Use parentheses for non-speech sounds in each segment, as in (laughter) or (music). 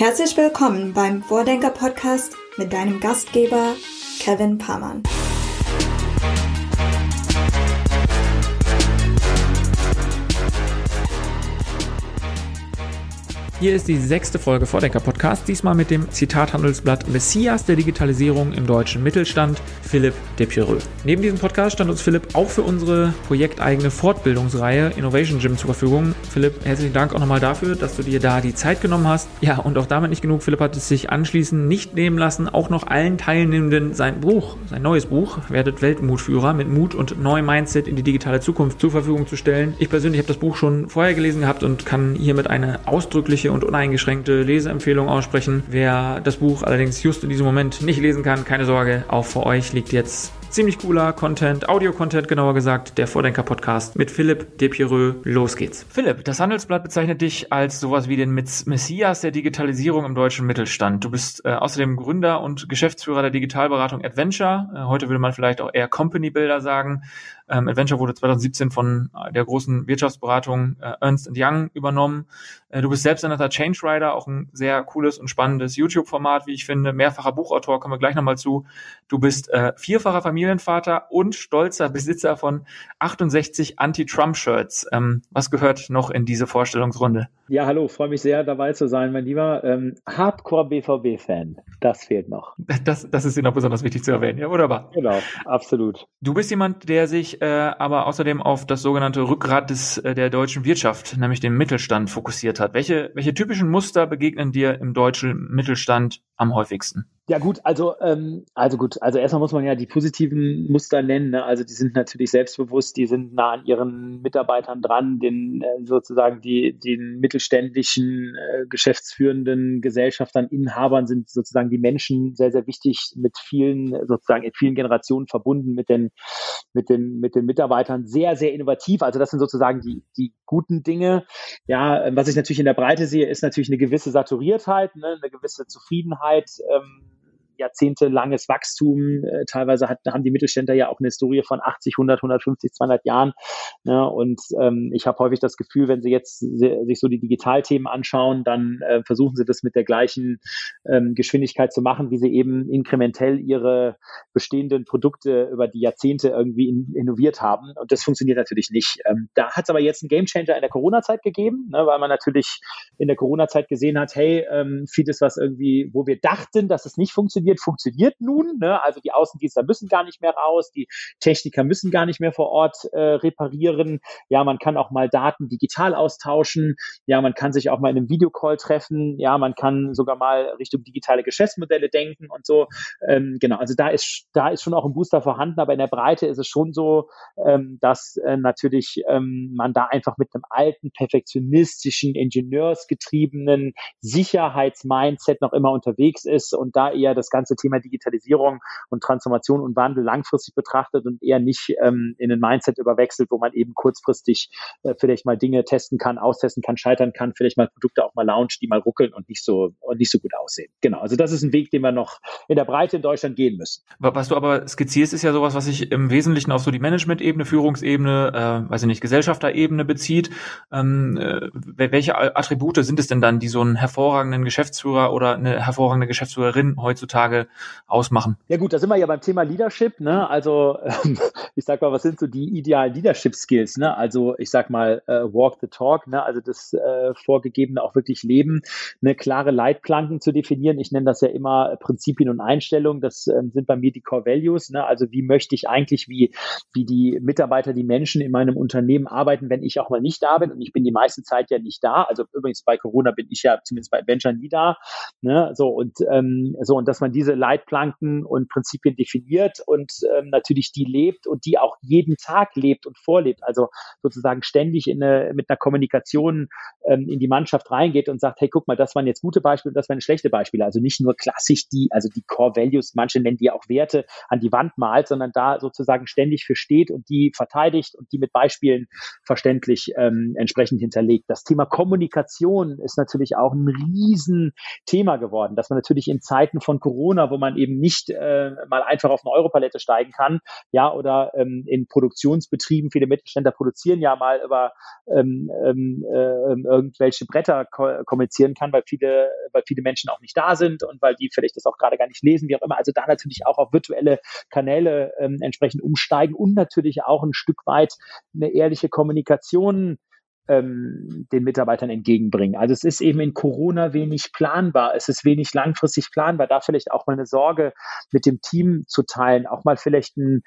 Herzlich willkommen beim Vordenker Podcast mit deinem Gastgeber Kevin Pamann. Hier ist die sechste Folge Vordenker Podcast, diesmal mit dem Zitathandelsblatt Messias der Digitalisierung im deutschen Mittelstand, Philipp Depiereux. Neben diesem Podcast stand uns Philipp auch für unsere projekteigene Fortbildungsreihe Innovation Gym zur Verfügung. Philipp, herzlichen Dank auch nochmal dafür, dass du dir da die Zeit genommen hast. Ja, und auch damit nicht genug. Philipp hat es sich anschließend nicht nehmen lassen, auch noch allen Teilnehmenden sein Buch, sein neues Buch, Werdet Weltmutführer mit Mut und neuem Mindset in die digitale Zukunft zur Verfügung zu stellen. Ich persönlich habe das Buch schon vorher gelesen gehabt und kann hiermit eine ausdrückliche und uneingeschränkte Leseempfehlung aussprechen. Wer das Buch allerdings just in diesem Moment nicht lesen kann, keine Sorge, auch für euch liegt jetzt ziemlich cooler Content, Audio-Content genauer gesagt, der Vordenker-Podcast mit Philipp Depiereux. Los geht's. Philipp, das Handelsblatt bezeichnet dich als sowas wie den Messias der Digitalisierung im deutschen Mittelstand. Du bist äh, außerdem Gründer und Geschäftsführer der Digitalberatung Adventure. Äh, heute würde man vielleicht auch eher Company Builder sagen. Ähm, Adventure wurde 2017 von äh, der großen Wirtschaftsberatung äh, Ernst Young übernommen. Äh, du bist selbsternannter Change Rider, auch ein sehr cooles und spannendes YouTube-Format, wie ich finde. Mehrfacher Buchautor, kommen wir gleich nochmal zu. Du bist äh, vierfacher Familienvater und stolzer Besitzer von 68 Anti-Trump-Shirts. Ähm, was gehört noch in diese Vorstellungsrunde? Ja, hallo, freue mich sehr dabei zu sein, mein Lieber. Ähm, Hardcore-BVB-Fan, das fehlt noch. (laughs) Das, das ist dir noch besonders wichtig zu erwähnen, ja, wunderbar. Genau, absolut. Du bist jemand, der sich äh, aber außerdem auf das sogenannte Rückgrat des, äh, der deutschen Wirtschaft, nämlich den Mittelstand, fokussiert hat. Welche, welche typischen Muster begegnen dir im deutschen Mittelstand am häufigsten? Ja gut, also ähm, also gut, also erstmal muss man ja die positiven Muster nennen. Ne? Also die sind natürlich selbstbewusst, die sind nah an ihren Mitarbeitern dran, den äh, sozusagen die den mittelständischen äh, geschäftsführenden Gesellschaftern, Inhabern sind sozusagen die Menschen sehr sehr wichtig, mit vielen sozusagen in vielen Generationen verbunden mit den mit den mit den Mitarbeitern, sehr sehr innovativ. Also das sind sozusagen die die guten Dinge. Ja, was ich natürlich in der Breite sehe, ist natürlich eine gewisse Saturiertheit, ne? eine gewisse Zufriedenheit. Ähm, jahrzehntelanges Wachstum. Äh, teilweise hat, haben die Mittelständler ja auch eine Historie von 80, 100, 150, 200 Jahren. Ne? Und ähm, ich habe häufig das Gefühl, wenn sie jetzt sich so die Digitalthemen anschauen, dann äh, versuchen sie das mit der gleichen ähm, Geschwindigkeit zu machen, wie sie eben inkrementell ihre bestehenden Produkte über die Jahrzehnte irgendwie in, innoviert haben. Und das funktioniert natürlich nicht. Ähm, da hat es aber jetzt einen Gamechanger in der Corona-Zeit gegeben, ne? weil man natürlich in der Corona-Zeit gesehen hat, hey, ähm, vieles, was irgendwie, wo wir dachten, dass es nicht funktioniert, funktioniert, funktioniert nun. Ne? Also die Außendienstler müssen gar nicht mehr raus, die Techniker müssen gar nicht mehr vor Ort äh, reparieren. Ja, man kann auch mal Daten digital austauschen. Ja, man kann sich auch mal in einem Videocall treffen. Ja, man kann sogar mal Richtung digitale Geschäftsmodelle denken und so. Ähm, genau, also da ist da ist schon auch ein Booster vorhanden, aber in der Breite ist es schon so, ähm, dass äh, natürlich ähm, man da einfach mit einem alten, perfektionistischen, ingenieursgetriebenen Sicherheitsmindset noch immer unterwegs ist und da eher das ganze Thema Digitalisierung und Transformation und Wandel langfristig betrachtet und eher nicht ähm, in ein Mindset überwechselt, wo man eben kurzfristig äh, vielleicht mal Dinge testen kann, austesten kann, scheitern kann, vielleicht mal Produkte auch mal launcht, die mal ruckeln und nicht so und nicht so gut aussehen. Genau, also das ist ein Weg, den wir noch in der Breite in Deutschland gehen müssen. Was du aber skizzierst, ist ja sowas, was sich im Wesentlichen auf so die Management-Ebene, Führungsebene, äh, weiß ich nicht, Gesellschafterebene bezieht. Ähm, äh, welche Attribute sind es denn dann, die so einen hervorragenden Geschäftsführer oder eine hervorragende Geschäftsführerin heutzutage ausmachen? Ja gut, da sind wir ja beim Thema Leadership. Ne? Also ähm, (laughs) ich sag mal, was sind so die idealen Leadership-Skills? Ne? Also ich sag mal, äh, walk the talk, ne? also das äh, Vorgegebene auch wirklich leben, eine klare Leitplanken zu definieren. Ich nenne das ja immer Prinzipien und Einstellungen. Das ähm, sind bei mir die Core Values. Ne? Also wie möchte ich eigentlich, wie, wie die Mitarbeiter, die Menschen in meinem Unternehmen arbeiten, wenn ich auch mal nicht da bin. Und ich bin die meiste Zeit ja nicht da. Also übrigens bei Corona bin ich ja zumindest bei Venture nie da. Ne? So und ähm, so und dass man diese Leitplanken und Prinzipien definiert und ähm, natürlich die lebt und die auch jeden Tag lebt und vorlebt. Also sozusagen ständig in eine, mit einer Kommunikation ähm, in die Mannschaft reingeht und sagt, hey, guck mal, das waren jetzt gute Beispiele und das waren schlechte Beispiele. Also nicht nur klassisch die, also die Core Values, manche nennen die auch Werte, an die Wand malt, sondern da sozusagen ständig für steht und die verteidigt und die mit Beispielen verständlich ähm, entsprechend hinterlegt. Das Thema Kommunikation ist natürlich auch ein Riesenthema geworden, dass man natürlich in Zeiten von Corona Corona, wo man eben nicht äh, mal einfach auf eine Europalette steigen kann, ja, oder ähm, in Produktionsbetrieben, viele Mittelständler produzieren ja mal über ähm, ähm, äh, irgendwelche Bretter ko kommunizieren kann, weil viele, weil viele Menschen auch nicht da sind und weil die vielleicht das auch gerade gar nicht lesen, wie auch immer. Also da natürlich auch auf virtuelle Kanäle ähm, entsprechend umsteigen und natürlich auch ein Stück weit eine ehrliche Kommunikation ähm, den Mitarbeitern entgegenbringen. Also es ist eben in Corona wenig planbar, es ist wenig langfristig planbar. Da vielleicht auch mal eine Sorge mit dem Team zu teilen, auch mal vielleicht ein,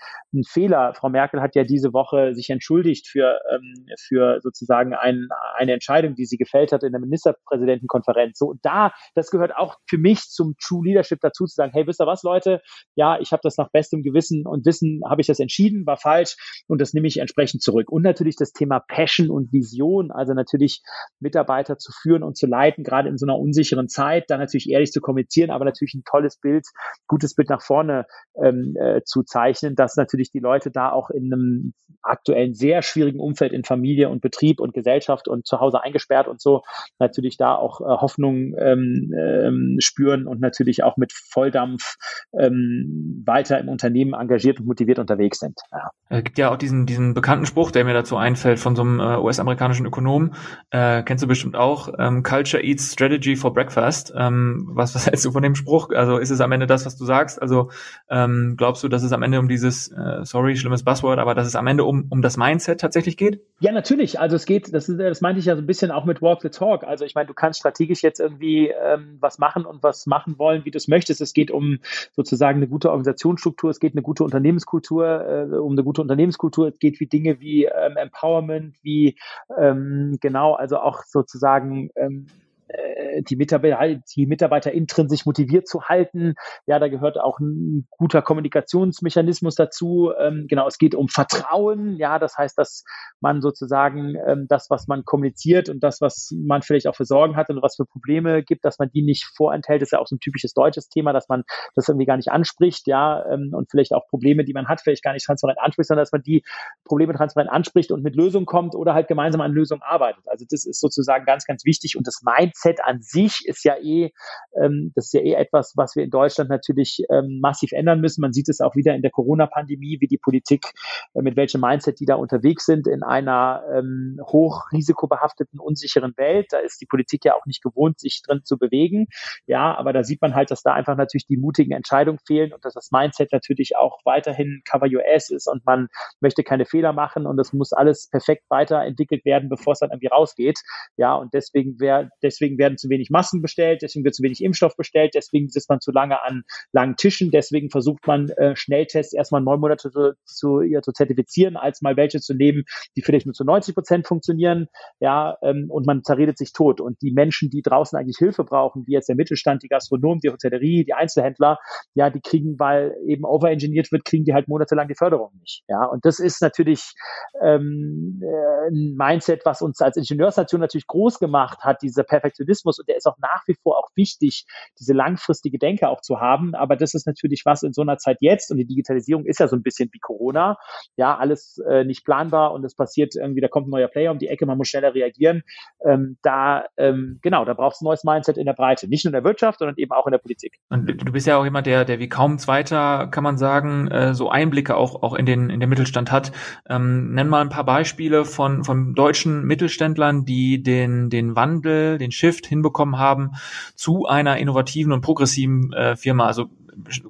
Fehler. Frau Merkel hat ja diese Woche sich entschuldigt für, ähm, für sozusagen ein, eine Entscheidung, die sie gefällt hat in der Ministerpräsidentenkonferenz. So, da, das gehört auch für mich zum True Leadership dazu, zu sagen, hey, wisst ihr was, Leute? Ja, ich habe das nach bestem Gewissen und Wissen, habe ich das entschieden, war falsch und das nehme ich entsprechend zurück. Und natürlich das Thema Passion und Vision Vision, also natürlich Mitarbeiter zu führen und zu leiten, gerade in so einer unsicheren Zeit, dann natürlich ehrlich zu kommunizieren, aber natürlich ein tolles Bild, gutes Bild nach vorne ähm, äh, zu zeichnen, dass natürlich die Leute da auch in einem aktuellen sehr schwierigen Umfeld in Familie und Betrieb und Gesellschaft und zu Hause eingesperrt und so natürlich da auch äh, Hoffnung ähm, ähm, spüren und natürlich auch mit Volldampf ähm, weiter im Unternehmen engagiert und motiviert unterwegs sind. Ja. Es gibt ja auch diesen, diesen bekannten Spruch, der mir dazu einfällt von so einem äh, US-amerikanischen amerikanischen Ökonom, äh, kennst du bestimmt auch, ähm, Culture Eats Strategy for Breakfast. Ähm, was, was hältst du von dem Spruch? Also ist es am Ende das, was du sagst? Also ähm, glaubst du, dass es am Ende um dieses, äh, sorry, schlimmes Buzzword, aber dass es am Ende um, um das Mindset tatsächlich geht? Ja, natürlich. Also es geht, das, das meinte ich ja so ein bisschen auch mit Walk the Talk. Also ich meine, du kannst strategisch jetzt irgendwie ähm, was machen und was machen wollen, wie du es möchtest. Es geht um sozusagen eine gute Organisationsstruktur, es geht eine gute Unternehmenskultur, äh, um eine gute Unternehmenskultur, es geht wie Dinge wie ähm, Empowerment, wie ähm, genau, also auch sozusagen ähm, äh, die Mitarbeiter, die Mitarbeiter intrinsisch motiviert zu halten. Ja, da gehört auch ein guter Kommunikationsmechanismus dazu. Ähm, genau, es geht um Vertrauen. Ja, das heißt, dass man sozusagen ähm, das, was man kommuniziert und das, was man vielleicht auch für Sorgen hat und was für Probleme gibt, dass man die nicht vorenthält, das ist ja auch so ein typisches deutsches Thema, dass man das irgendwie gar nicht anspricht, ja, ähm, und vielleicht auch Probleme, die man hat, vielleicht gar nicht transparent anspricht, sondern dass man die Probleme transparent anspricht und mit Lösungen kommt oder halt gemeinsam an Lösungen arbeitet. Also das ist sozusagen ganz, ganz wichtig und das Mindset Mindset an sich ist ja eh, ähm, das ist ja eh etwas, was wir in Deutschland natürlich ähm, massiv ändern müssen. Man sieht es auch wieder in der Corona-Pandemie, wie die Politik, äh, mit welchem Mindset die da unterwegs sind in einer ähm, hochrisikobehafteten, unsicheren Welt. Da ist die Politik ja auch nicht gewohnt, sich drin zu bewegen. Ja, aber da sieht man halt, dass da einfach natürlich die mutigen Entscheidungen fehlen und dass das Mindset natürlich auch weiterhin Cover US ist und man möchte keine Fehler machen und es muss alles perfekt weiterentwickelt werden, bevor es dann irgendwie rausgeht. Ja, und deswegen wäre, deswegen deswegen werden zu wenig Masken bestellt, deswegen wird zu wenig Impfstoff bestellt, deswegen sitzt man zu lange an langen Tischen, deswegen versucht man äh, Schnelltests erstmal neun Monate zu, zu, ja, zu zertifizieren, als mal welche zu nehmen, die vielleicht nur zu 90 Prozent funktionieren, ja, ähm, und man zerredet sich tot. Und die Menschen, die draußen eigentlich Hilfe brauchen, wie jetzt der Mittelstand, die Gastronomen, die Hotellerie, die Einzelhändler, ja, die kriegen, weil eben overengineert wird, kriegen die halt monatelang die Förderung nicht. Ja, und das ist natürlich ähm, äh, ein Mindset, was uns als Ingenieursnation natürlich groß gemacht hat, diese Perfektion Perfektionismus und der ist auch nach wie vor auch wichtig, diese langfristige Denke auch zu haben. Aber das ist natürlich was in so einer Zeit jetzt und die Digitalisierung ist ja so ein bisschen wie Corona. Ja, alles äh, nicht planbar und es passiert irgendwie, da kommt ein neuer Player um die Ecke, man muss schneller reagieren. Ähm, da, ähm, genau, da brauchst du ein neues Mindset in der Breite. Nicht nur in der Wirtschaft, sondern eben auch in der Politik. Und du bist ja auch jemand, der, der wie kaum Zweiter, kann man sagen, äh, so Einblicke auch, auch in den, in den Mittelstand hat. Ähm, nenn mal ein paar Beispiele von, von deutschen Mittelständlern, die den, den Wandel, den Shift hinbekommen haben zu einer innovativen und progressiven äh, Firma. Also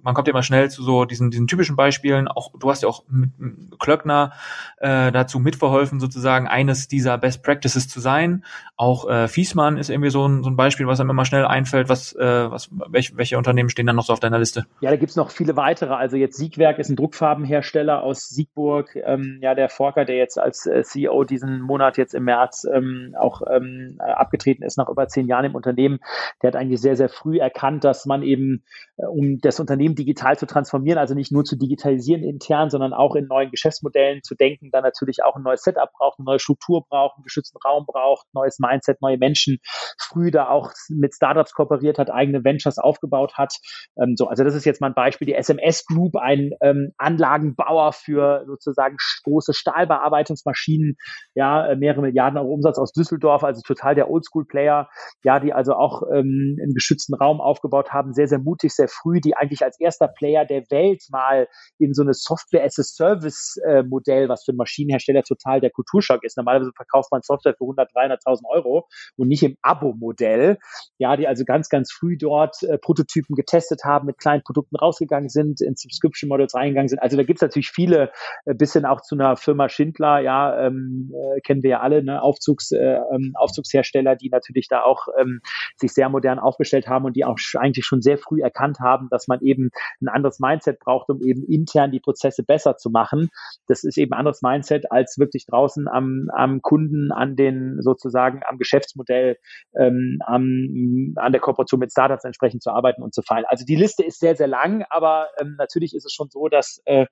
man kommt ja immer schnell zu so diesen, diesen typischen Beispielen. Auch du hast ja auch mit, Klöckner äh, dazu mitverholfen, sozusagen eines dieser Best Practices zu sein. Auch äh, Fiesmann ist irgendwie so ein, so ein Beispiel, was einem immer schnell einfällt. Was, äh, was, welche, welche Unternehmen stehen dann noch so auf deiner Liste? Ja, da gibt's noch viele weitere. Also jetzt Siegwerk ist ein Druckfarbenhersteller aus Siegburg. Ähm, ja, der Forker, der jetzt als äh, CEO diesen Monat jetzt im März ähm, auch ähm, abgetreten ist nach über zehn Jahren im Unternehmen, der hat eigentlich sehr, sehr früh erkannt, dass man eben, äh, um das das Unternehmen digital zu transformieren, also nicht nur zu digitalisieren intern, sondern auch in neuen Geschäftsmodellen zu denken, dann natürlich auch ein neues Setup braucht, eine neue Struktur braucht, einen geschützten Raum braucht, neues Mindset, neue Menschen, früh da auch mit Startups kooperiert hat, eigene Ventures aufgebaut hat. Ähm, so, also das ist jetzt mal ein Beispiel. Die SMS Group, ein ähm, Anlagenbauer für sozusagen große Stahlbearbeitungsmaschinen, ja, äh, mehrere Milliarden Euro Umsatz aus Düsseldorf, also total der Oldschool-Player, ja, die also auch ähm, einen geschützten Raum aufgebaut haben, sehr, sehr mutig, sehr früh, die eigentlich als erster Player der Welt mal in so eine Software-as-a-Service-Modell, was für einen Maschinenhersteller total der Kulturschock ist. Normalerweise verkauft man Software für 100, 300.000 Euro und nicht im Abo-Modell. Ja, die also ganz, ganz früh dort äh, Prototypen getestet haben, mit kleinen Produkten rausgegangen sind, in Subscription-Models reingegangen sind. Also da gibt es natürlich viele, äh, bis hin auch zu einer Firma Schindler, ja, ähm, äh, kennen wir ja alle, ne, Aufzugs, äh, ähm, Aufzugshersteller, die natürlich da auch ähm, sich sehr modern aufgestellt haben und die auch eigentlich schon sehr früh erkannt haben, dass man eben ein anderes Mindset braucht, um eben intern die Prozesse besser zu machen. Das ist eben ein anderes Mindset, als wirklich draußen am, am Kunden, an den sozusagen am Geschäftsmodell, ähm, am, an der Kooperation mit Startups entsprechend zu arbeiten und zu fallen. Also die Liste ist sehr, sehr lang, aber ähm, natürlich ist es schon so, dass äh,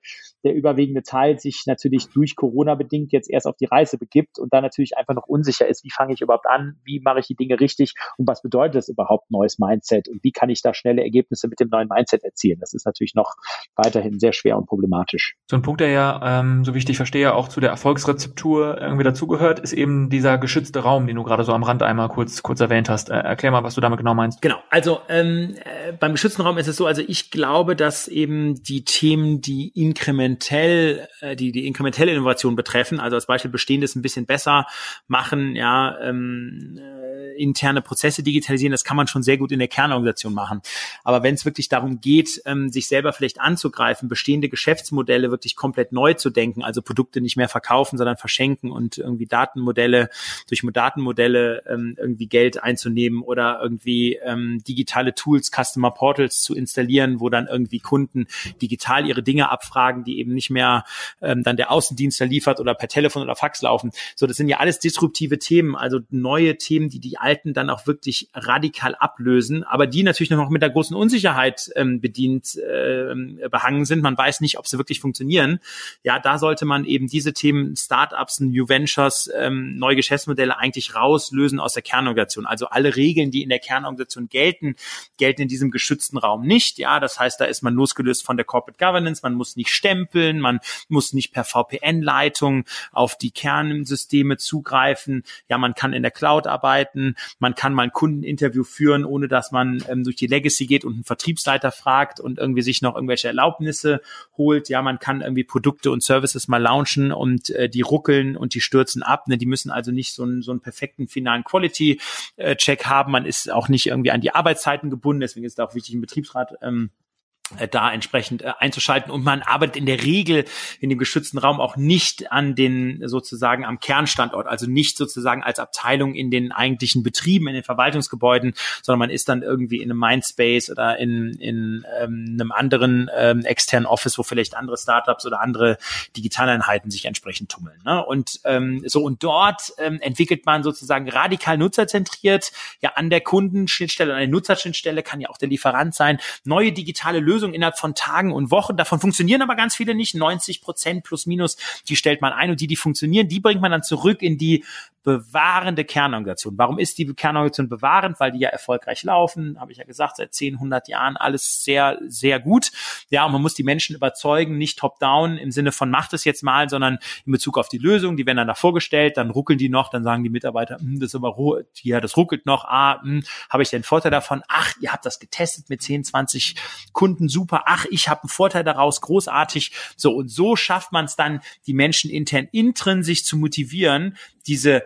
der überwiegende Teil sich natürlich durch Corona bedingt jetzt erst auf die Reise begibt und da natürlich einfach noch unsicher ist, wie fange ich überhaupt an, wie mache ich die Dinge richtig und was bedeutet es überhaupt neues Mindset und wie kann ich da schnelle Ergebnisse mit dem neuen Mindset erzielen. Das ist natürlich noch weiterhin sehr schwer und problematisch. So ein Punkt, der ja, ähm, so wie ich dich verstehe, auch zu der Erfolgsrezeptur irgendwie dazugehört, ist eben dieser geschützte Raum, den du gerade so am Rand einmal kurz, kurz erwähnt hast. Äh, erklär mal, was du damit genau meinst. Genau, also ähm, äh, beim geschützten Raum ist es so, also ich glaube, dass eben die Themen, die inkrementell, äh, die die inkrementelle Innovation betreffen, also als Beispiel bestehendes ein bisschen besser machen, ja, ähm, äh, interne Prozesse digitalisieren, das kann man schon sehr gut in der Kernorganisation machen. Aber wenn es wirklich darum geht, ähm, sich selber vielleicht anzugreifen, bestehende Geschäftsmodelle wirklich komplett neu zu denken, also Produkte nicht mehr verkaufen, sondern verschenken und irgendwie Datenmodelle durch Datenmodelle ähm, irgendwie Geld einzunehmen oder irgendwie ähm, digitale Tools, Customer Portals zu installieren, wo dann irgendwie Kunden digital ihre Dinge abfragen, die eben nicht mehr ähm, dann der Außendienstler liefert oder per Telefon oder Fax laufen. So, das sind ja alles disruptive Themen, also neue Themen, die die alten dann auch wirklich radikal ablösen, aber die natürlich noch mit der großen Unsicherheit ähm, bedient äh, behangen sind. Man weiß nicht, ob sie wirklich funktionieren. Ja, da sollte man eben diese Themen Startups, New Ventures, ähm, neue Geschäftsmodelle eigentlich rauslösen aus der Kernorganisation. Also alle Regeln, die in der Kernorganisation gelten, gelten in diesem geschützten Raum nicht. Ja, das heißt, da ist man losgelöst von der Corporate Governance. Man muss nicht stempeln, man muss nicht per VPN-Leitung auf die Kernsysteme zugreifen. Ja, man kann in der Cloud arbeiten. Man kann mal ein Kundeninterview führen, ohne dass man ähm, durch die Legacy geht und einen Vertriebsleiter fragt und irgendwie sich noch irgendwelche Erlaubnisse holt. Ja, man kann irgendwie Produkte und Services mal launchen und äh, die ruckeln und die stürzen ab. Ne? Die müssen also nicht so einen, so einen perfekten finalen Quality-Check haben. Man ist auch nicht irgendwie an die Arbeitszeiten gebunden. Deswegen ist es auch wichtig, im Betriebsrat ähm, äh, da entsprechend äh, einzuschalten und man arbeitet in der Regel in dem geschützten Raum auch nicht an den sozusagen am Kernstandort, also nicht sozusagen als Abteilung in den eigentlichen Betrieben, in den Verwaltungsgebäuden, sondern man ist dann irgendwie in einem Mindspace oder in, in ähm, einem anderen ähm, externen Office, wo vielleicht andere Startups oder andere Digitaleinheiten sich entsprechend tummeln. Ne? Und ähm, so und dort ähm, entwickelt man sozusagen radikal nutzerzentriert, ja an der Kundenschnittstelle, an der Nutzerschnittstelle kann ja auch der Lieferant sein, neue digitale Lösungen Lösung innerhalb von Tagen und Wochen. Davon funktionieren aber ganz viele nicht. 90 Prozent plus minus, die stellt man ein und die, die funktionieren, die bringt man dann zurück in die bewahrende Kernorganisation. Warum ist die Kernorganisation bewahrend? Weil die ja erfolgreich laufen, habe ich ja gesagt, seit 10, 100 Jahren alles sehr, sehr gut. Ja, und man muss die Menschen überzeugen, nicht top-down im Sinne von macht es jetzt mal, sondern in Bezug auf die Lösung, die werden dann da vorgestellt, dann ruckeln die noch, dann sagen die Mitarbeiter, hm, das ist aber ja, das ruckelt noch, ah, hm, habe ich den Vorteil davon? Ach, ihr habt das getestet mit 10, 20 Kunden, super, ach, ich habe einen Vorteil daraus, großartig. So, und so schafft man es dann, die Menschen intern intrinsisch zu motivieren, diese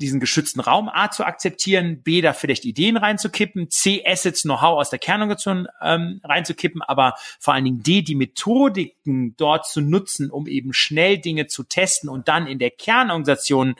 diesen geschützten Raum A zu akzeptieren, B da vielleicht Ideen reinzukippen, C Assets Know-how aus der Kernorganisation ähm, reinzukippen, aber vor allen Dingen D die Methodiken dort zu nutzen, um eben schnell Dinge zu testen und dann in der Kernorganisation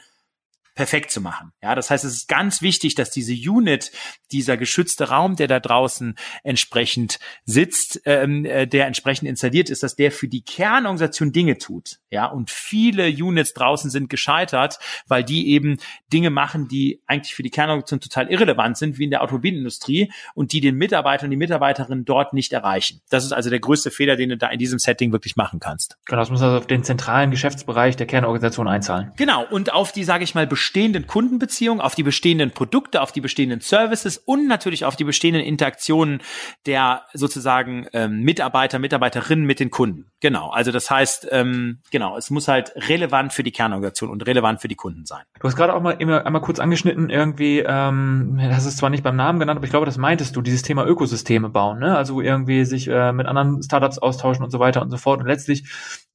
perfekt zu machen. Ja, das heißt, es ist ganz wichtig, dass diese Unit, dieser geschützte Raum, der da draußen entsprechend sitzt, ähm, äh, der entsprechend installiert ist, dass der für die Kernorganisation Dinge tut. Ja, und viele Units draußen sind gescheitert, weil die eben Dinge machen, die eigentlich für die Kernorganisation total irrelevant sind, wie in der Automobilindustrie und die den Mitarbeiter und die Mitarbeiterinnen dort nicht erreichen. Das ist also der größte Fehler, den du da in diesem Setting wirklich machen kannst. Genau, das muss also auf den zentralen Geschäftsbereich der Kernorganisation einzahlen. Genau, und auf die, sage ich mal, bestehenden Kundenbeziehungen, auf die bestehenden Produkte, auf die bestehenden Services und natürlich auf die bestehenden Interaktionen der sozusagen ähm, Mitarbeiter, Mitarbeiterinnen mit den Kunden. Genau, also das heißt, ähm, genau, es muss halt relevant für die Kernorganisation und relevant für die Kunden sein. Du hast gerade auch mal immer einmal kurz angeschnitten, irgendwie, ähm, das ist zwar nicht beim Namen genannt, aber ich glaube, das meintest du, dieses Thema Ökosysteme bauen, ne? Also irgendwie sich äh, mit anderen Startups austauschen und so weiter und so fort. Und letztlich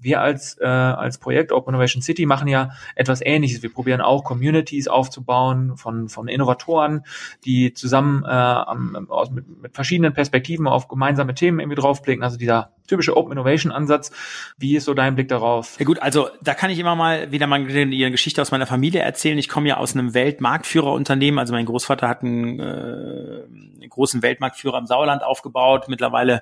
wir als, äh, als Projekt Open Innovation City machen ja etwas Ähnliches. Wir probieren auch Communities aufzubauen von, von Innovatoren, die zusammen äh, aus, mit, mit verschiedenen Perspektiven auf gemeinsame Themen irgendwie draufblicken. Also dieser typische Open Innovation Ansatz. Wie ist so dein Blick darauf? Ja gut, also da kann ich immer mal wieder mal eine Geschichte aus meiner Familie erzählen. Ich komme ja aus einem Weltmarktführerunternehmen. Also mein Großvater hat einen, äh, einen großen Weltmarktführer im Sauerland aufgebaut. Mittlerweile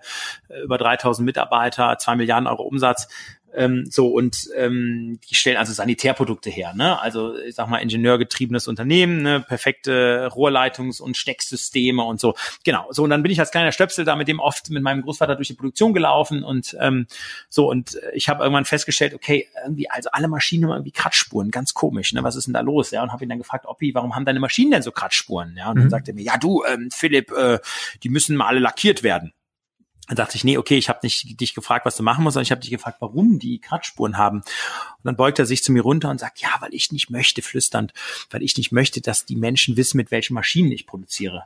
äh, über 3000 Mitarbeiter, zwei Milliarden Euro Umsatz. Ähm, so und ähm, die stellen also Sanitärprodukte her, ne? Also ich sag mal ingenieurgetriebenes Unternehmen, ne? perfekte Rohrleitungs- und Stecksysteme und so. Genau. So und dann bin ich als kleiner Stöpsel da mit dem oft mit meinem Großvater durch die Produktion gelaufen und ähm, so und ich habe irgendwann festgestellt, okay, irgendwie also alle Maschinen haben irgendwie Kratzspuren, ganz komisch, ne? Was ist denn da los? Ja und habe ihn dann gefragt, Oppi, warum haben deine Maschinen denn so Kratzspuren? Ja und mhm. dann sagte er mir, ja du, ähm, Philipp, äh, die müssen mal alle lackiert werden. Dann dachte ich, nee, okay, ich habe nicht dich gefragt, was du machen musst, sondern ich habe dich gefragt, warum die Kratzspuren haben. Und dann beugt er sich zu mir runter und sagt, ja, weil ich nicht möchte, flüsternd, weil ich nicht möchte, dass die Menschen wissen, mit welchen Maschinen ich produziere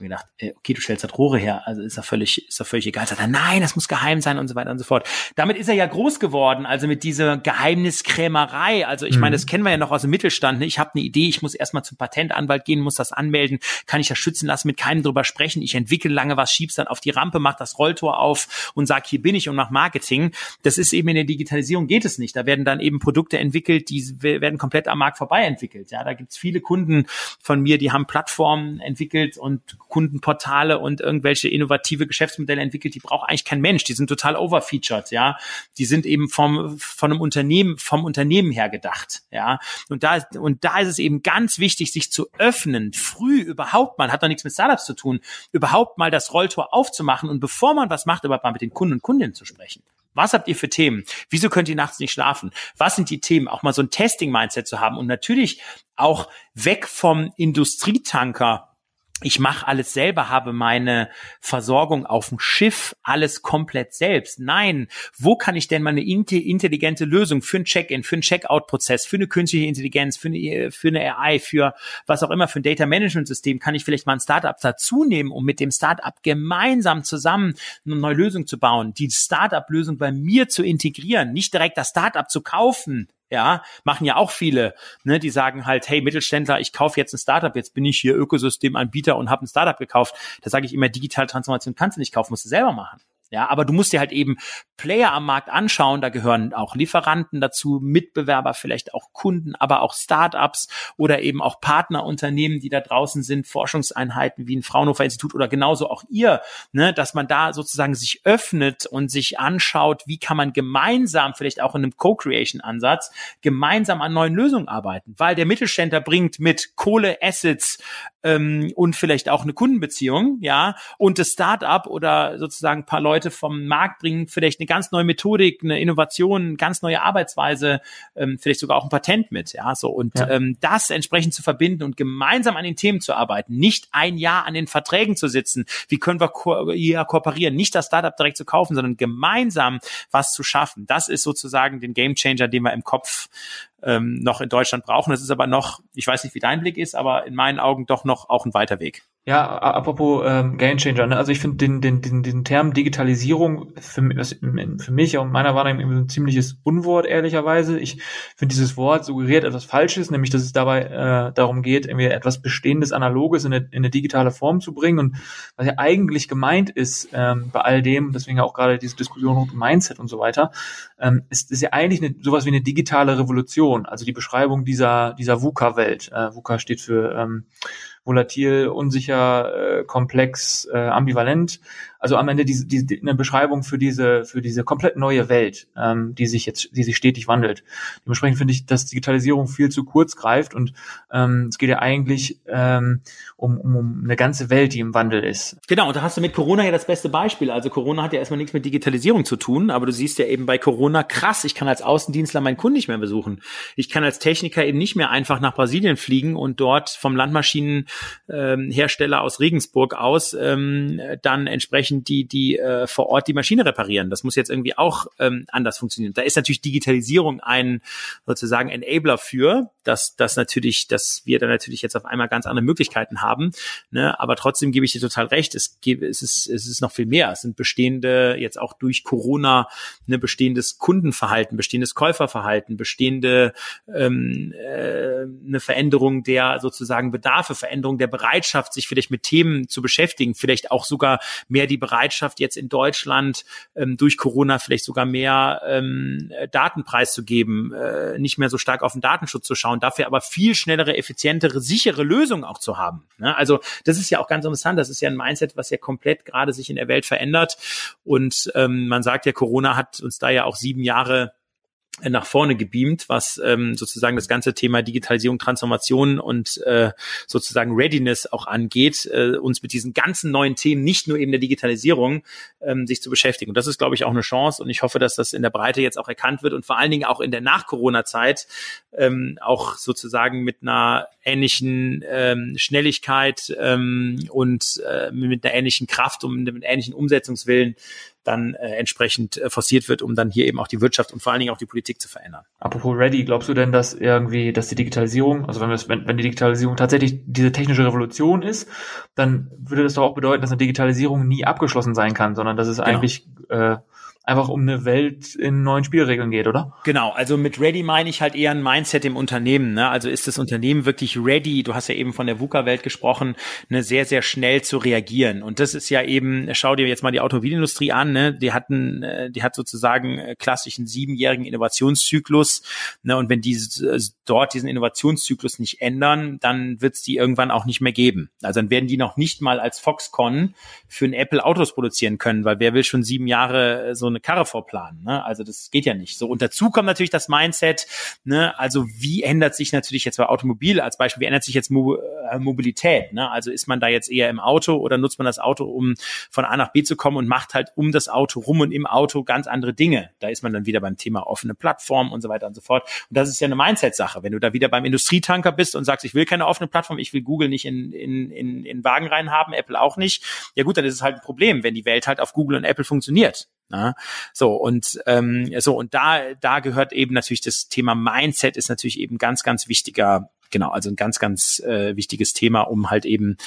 mir gedacht, äh, okay, du stellst halt Rohre her, also ist er völlig, ist er völlig egal. Sagt er, nein, das muss geheim sein und so weiter und so fort. Damit ist er ja groß geworden, also mit dieser Geheimniskrämerei. Also ich mhm. meine, das kennen wir ja noch aus dem Mittelstand. Ne? Ich habe eine Idee, ich muss erstmal zum Patentanwalt gehen, muss das anmelden, kann ich das schützen lassen, mit keinem drüber sprechen. Ich entwickle lange was, schieb's dann auf die Rampe, mach das Rolltor auf und sag, hier bin ich und mach Marketing. Das ist eben in der Digitalisierung geht es nicht. Da werden dann eben Produkte entwickelt, die werden komplett am Markt vorbei entwickelt. Ja, da gibt's viele Kunden von mir, die haben Plattformen entwickelt und Kundenportale und irgendwelche innovative Geschäftsmodelle entwickelt, die braucht eigentlich kein Mensch. Die sind total overfeatured, ja. Die sind eben vom, von einem Unternehmen, vom Unternehmen her gedacht, ja. Und da, und da ist es eben ganz wichtig, sich zu öffnen, früh überhaupt mal, hat doch nichts mit Startups zu tun, überhaupt mal das Rolltor aufzumachen und bevor man was macht, überhaupt mal mit den Kunden und Kundinnen zu sprechen. Was habt ihr für Themen? Wieso könnt ihr nachts nicht schlafen? Was sind die Themen? Auch mal so ein Testing-Mindset zu haben und natürlich auch weg vom Industrietanker ich mache alles selber, habe meine Versorgung auf dem Schiff, alles komplett selbst. Nein, wo kann ich denn mal eine intelligente Lösung für ein Check-in, für einen Check-out-Prozess, für eine künstliche Intelligenz, für eine, für eine AI, für was auch immer, für ein Data-Management-System, kann ich vielleicht mal ein Startup dazu nehmen, um mit dem Startup gemeinsam zusammen eine neue Lösung zu bauen, die Startup-Lösung bei mir zu integrieren, nicht direkt das Startup zu kaufen, ja, machen ja auch viele, ne, die sagen halt, hey Mittelständler, ich kaufe jetzt ein Startup, jetzt bin ich hier Ökosystemanbieter und habe ein Startup gekauft. Da sage ich immer, digitale Transformation kannst du nicht kaufen, musst du selber machen. Ja, aber du musst dir halt eben Player am Markt anschauen. Da gehören auch Lieferanten dazu, Mitbewerber, vielleicht auch Kunden, aber auch Startups oder eben auch Partnerunternehmen, die da draußen sind, Forschungseinheiten wie ein Fraunhofer Institut oder genauso auch ihr, ne, dass man da sozusagen sich öffnet und sich anschaut, wie kann man gemeinsam, vielleicht auch in einem Co-Creation-Ansatz, gemeinsam an neuen Lösungen arbeiten. Weil der Mittelständler bringt mit Kohle, Assets ähm, und vielleicht auch eine Kundenbeziehung, ja, und das Startup oder sozusagen ein paar Leute Leute vom Markt bringen, vielleicht eine ganz neue Methodik, eine Innovation, eine ganz neue Arbeitsweise, ähm, vielleicht sogar auch ein Patent mit, ja, so und ja. ähm, das entsprechend zu verbinden und gemeinsam an den Themen zu arbeiten, nicht ein Jahr an den Verträgen zu sitzen. Wie können wir ko hier kooperieren? Nicht das Startup direkt zu kaufen, sondern gemeinsam was zu schaffen. Das ist sozusagen den Gamechanger, den wir im Kopf ähm, noch in Deutschland brauchen. Das ist aber noch, ich weiß nicht, wie dein Blick ist, aber in meinen Augen doch noch auch ein weiter Weg. Ja, apropos ähm, Gamechanger, ne? also ich finde den, den, den, den Term Digitalisierung für, für mich und meiner Wahrnehmung ein ziemliches Unwort, ehrlicherweise. Ich finde dieses Wort suggeriert etwas Falsches, nämlich dass es dabei äh, darum geht, irgendwie etwas Bestehendes, Analoges in eine, in eine digitale Form zu bringen. Und was ja eigentlich gemeint ist ähm, bei all dem, deswegen auch gerade diese Diskussion rund um Mindset und so weiter, ähm, ist, ist ja eigentlich eine, sowas wie eine digitale Revolution, also die Beschreibung dieser, dieser VUCA-Welt. Äh, VUCA steht für ähm, volatil, unsicher, äh, komplex, äh, ambivalent. Also am Ende diese, diese, eine Beschreibung für diese, für diese komplett neue Welt, ähm, die sich jetzt, die sich stetig wandelt. Dementsprechend finde ich, dass Digitalisierung viel zu kurz greift und ähm, es geht ja eigentlich ähm, um, um, um eine ganze Welt, die im Wandel ist. Genau, und da hast du mit Corona ja das beste Beispiel. Also Corona hat ja erstmal nichts mit Digitalisierung zu tun, aber du siehst ja eben bei Corona krass, ich kann als Außendienstler meinen Kunden nicht mehr besuchen. Ich kann als Techniker eben nicht mehr einfach nach Brasilien fliegen und dort vom Landmaschinenhersteller ähm, aus Regensburg aus ähm, dann entsprechend entsprechend die, die äh, vor Ort die Maschine reparieren. Das muss jetzt irgendwie auch ähm, anders funktionieren. Da ist natürlich Digitalisierung ein sozusagen Enabler für, dass, dass natürlich, dass wir da natürlich jetzt auf einmal ganz andere Möglichkeiten haben. Ne? Aber trotzdem gebe ich dir total recht, es, gibt, es, ist, es ist noch viel mehr. Es sind bestehende, jetzt auch durch Corona, ne, bestehendes Kundenverhalten, bestehendes Käuferverhalten, bestehende ähm, äh, eine Veränderung der sozusagen Bedarfe, Veränderung der Bereitschaft, sich vielleicht mit Themen zu beschäftigen, vielleicht auch sogar mehr die Bereitschaft jetzt in Deutschland ähm, durch Corona vielleicht sogar mehr ähm, Daten preiszugeben, äh, nicht mehr so stark auf den Datenschutz zu schauen, dafür aber viel schnellere, effizientere, sichere Lösungen auch zu haben. Ne? Also das ist ja auch ganz interessant. Das ist ja ein Mindset, was ja komplett gerade sich in der Welt verändert. Und ähm, man sagt ja, Corona hat uns da ja auch sieben Jahre nach vorne gebeamt, was ähm, sozusagen das ganze Thema Digitalisierung, Transformation und äh, sozusagen Readiness auch angeht, äh, uns mit diesen ganzen neuen Themen, nicht nur eben der Digitalisierung, ähm, sich zu beschäftigen. Und das ist, glaube ich, auch eine Chance und ich hoffe, dass das in der Breite jetzt auch erkannt wird und vor allen Dingen auch in der Nach-Corona-Zeit ähm, auch sozusagen mit einer ähnlichen ähm, Schnelligkeit ähm, und äh, mit einer ähnlichen Kraft und mit einem ähnlichen Umsetzungswillen dann äh, entsprechend äh, forciert wird, um dann hier eben auch die Wirtschaft und vor allen Dingen auch die Politik zu verändern. Apropos Ready, glaubst du denn, dass irgendwie, dass die Digitalisierung, also wenn, wir wenn, wenn die Digitalisierung tatsächlich diese technische Revolution ist, dann würde das doch auch bedeuten, dass eine Digitalisierung nie abgeschlossen sein kann, sondern dass es genau. eigentlich äh, einfach um eine Welt in neuen Spielregeln geht, oder? Genau, also mit ready meine ich halt eher ein Mindset im Unternehmen. Ne? Also ist das Unternehmen wirklich ready? Du hast ja eben von der VUCA-Welt gesprochen, ne, sehr, sehr schnell zu reagieren. Und das ist ja eben, schau dir jetzt mal die Automobilindustrie an, ne? die hatten, äh, die hat sozusagen äh, klassischen siebenjährigen Innovationszyklus. Ne? Und wenn die äh, dort diesen Innovationszyklus nicht ändern, dann wird es die irgendwann auch nicht mehr geben. Also dann werden die noch nicht mal als Foxconn für ein Apple Autos produzieren können, weil wer will schon sieben Jahre so eine Karre vorplanen. Ne? Also das geht ja nicht. So und dazu kommt natürlich das Mindset. Ne? Also wie ändert sich natürlich jetzt bei Automobil als Beispiel? Wie ändert sich jetzt Mo äh, Mobilität? Ne? Also ist man da jetzt eher im Auto oder nutzt man das Auto, um von A nach B zu kommen und macht halt um das Auto rum und im Auto ganz andere Dinge? Da ist man dann wieder beim Thema offene Plattform und so weiter und so fort. Und das ist ja eine Mindset-Sache. Wenn du da wieder beim Industrietanker bist und sagst, ich will keine offene Plattform, ich will Google nicht in, in, in, in Wagen rein haben, Apple auch nicht, ja gut, dann ist es halt ein Problem, wenn die Welt halt auf Google und Apple funktioniert. Ne? So und ähm, so und da da gehört eben natürlich das Thema Mindset ist natürlich eben ganz ganz wichtiger genau, also ein ganz, ganz äh, wichtiges Thema, um halt eben,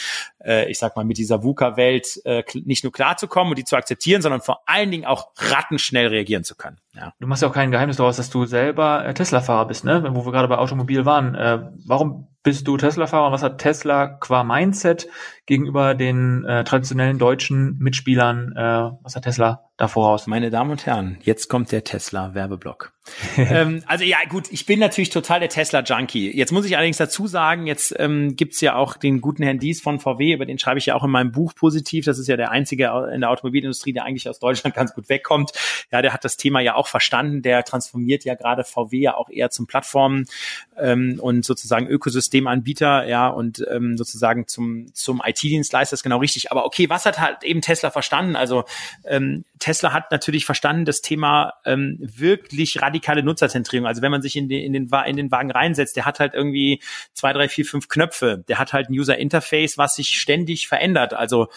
äh, ich sag mal, mit dieser VUCA-Welt äh, nicht nur klarzukommen und die zu akzeptieren, sondern vor allen Dingen auch rattenschnell reagieren zu können. Ja. Du machst ja auch kein Geheimnis daraus, dass du selber äh, Tesla-Fahrer bist, ne? Wo wir gerade bei Automobil waren. Äh, warum bist du Tesla-Fahrer und was hat Tesla qua Mindset gegenüber den äh, traditionellen deutschen Mitspielern, äh, was hat Tesla da voraus? Meine Damen und Herren, jetzt kommt der Tesla-Werbeblock. (laughs) ähm, also ja, gut, ich bin natürlich total der Tesla-Junkie. Jetzt muss ich allerdings dazu sagen, jetzt ähm, gibt's ja auch den guten Herrn Dies von VW, über den schreibe ich ja auch in meinem Buch positiv. Das ist ja der einzige in der Automobilindustrie, der eigentlich aus Deutschland (laughs) ganz gut wegkommt. Ja, der hat das Thema ja auch verstanden. Der transformiert ja gerade VW ja auch eher zum Plattformen ähm, und sozusagen Ökosystem Systemanbieter, ja, und ähm, sozusagen zum, zum IT-Dienstleister ist genau richtig. Aber okay, was hat halt eben Tesla verstanden? Also ähm, Tesla hat natürlich verstanden das Thema ähm, wirklich radikale Nutzerzentrierung. Also wenn man sich in den, in, den, in den Wagen reinsetzt, der hat halt irgendwie zwei, drei, vier, fünf Knöpfe. Der hat halt ein User Interface, was sich ständig verändert. Also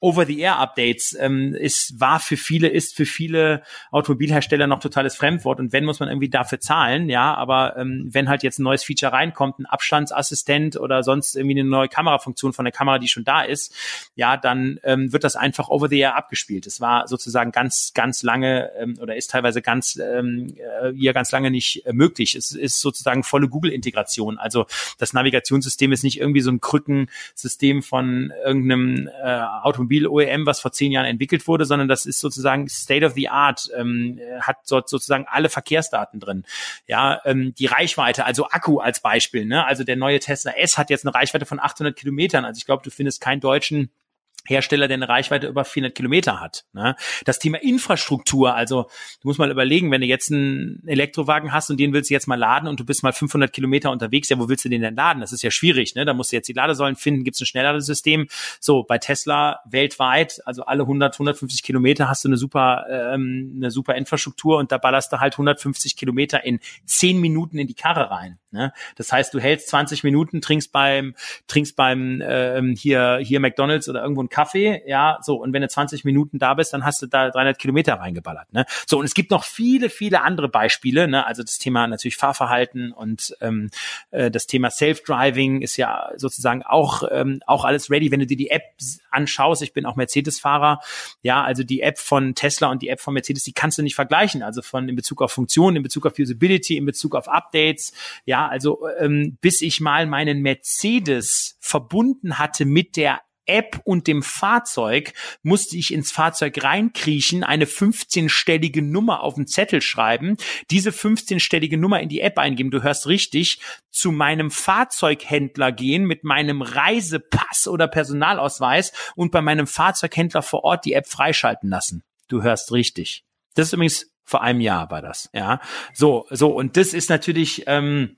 Over-the-Air-Updates ähm, ist, war für viele, ist für viele Automobilhersteller Hersteller noch totales Fremdwort und wenn muss man irgendwie dafür zahlen, ja, aber ähm, wenn halt jetzt ein neues Feature reinkommt, ein Abstandsassistent oder sonst irgendwie eine neue Kamerafunktion von der Kamera, die schon da ist, ja, dann ähm, wird das einfach over the air abgespielt. Es war sozusagen ganz, ganz lange ähm, oder ist teilweise ganz ähm, äh, ja ganz lange nicht äh, möglich. Es ist sozusagen volle Google-Integration. Also das Navigationssystem ist nicht irgendwie so ein Krückensystem von irgendeinem äh, Automobil-OEM, was vor zehn Jahren entwickelt wurde, sondern das ist sozusagen State of the Art, ähm, hat dort sozusagen alle Verkehrsdaten drin. Ja, ähm, die Reichweite, also Akku als Beispiel. Ne? Also der neue Tesla S hat jetzt eine Reichweite von 800 Kilometern. Also ich glaube, du findest keinen deutschen Hersteller, der eine Reichweite über 400 Kilometer hat. Ne? Das Thema Infrastruktur, also du musst mal überlegen, wenn du jetzt einen Elektrowagen hast und den willst du jetzt mal laden und du bist mal 500 Kilometer unterwegs, ja, wo willst du den denn laden? Das ist ja schwierig, ne? Da musst du jetzt die Ladesäulen finden, gibt es ein Schnellladesystem. So, bei Tesla weltweit, also alle 100, 150 Kilometer hast du eine super, ähm, eine super Infrastruktur und da ballerst du halt 150 Kilometer in 10 Minuten in die Karre rein. Ne? Das heißt, du hältst 20 Minuten, trinkst beim, trinkst beim ähm, hier, hier McDonalds oder irgendwo ein Kaffee, ja, so, und wenn du 20 Minuten da bist, dann hast du da 300 Kilometer reingeballert, ne? So, und es gibt noch viele, viele andere Beispiele, ne? Also das Thema natürlich Fahrverhalten und ähm, äh, das Thema Self-Driving ist ja sozusagen auch, ähm, auch alles ready, wenn du dir die App anschaust, ich bin auch Mercedes-Fahrer, ja, also die App von Tesla und die App von Mercedes, die kannst du nicht vergleichen, also von in Bezug auf Funktionen, in Bezug auf Usability, in Bezug auf Updates, ja, also ähm, bis ich mal meinen Mercedes verbunden hatte mit der App und dem Fahrzeug musste ich ins Fahrzeug reinkriechen, eine 15-stellige Nummer auf den Zettel schreiben, diese 15-stellige Nummer in die App eingeben, du hörst richtig, zu meinem Fahrzeughändler gehen mit meinem Reisepass oder Personalausweis und bei meinem Fahrzeughändler vor Ort die App freischalten lassen. Du hörst richtig. Das ist übrigens vor einem Jahr war das, ja. So, so, und das ist natürlich, ähm,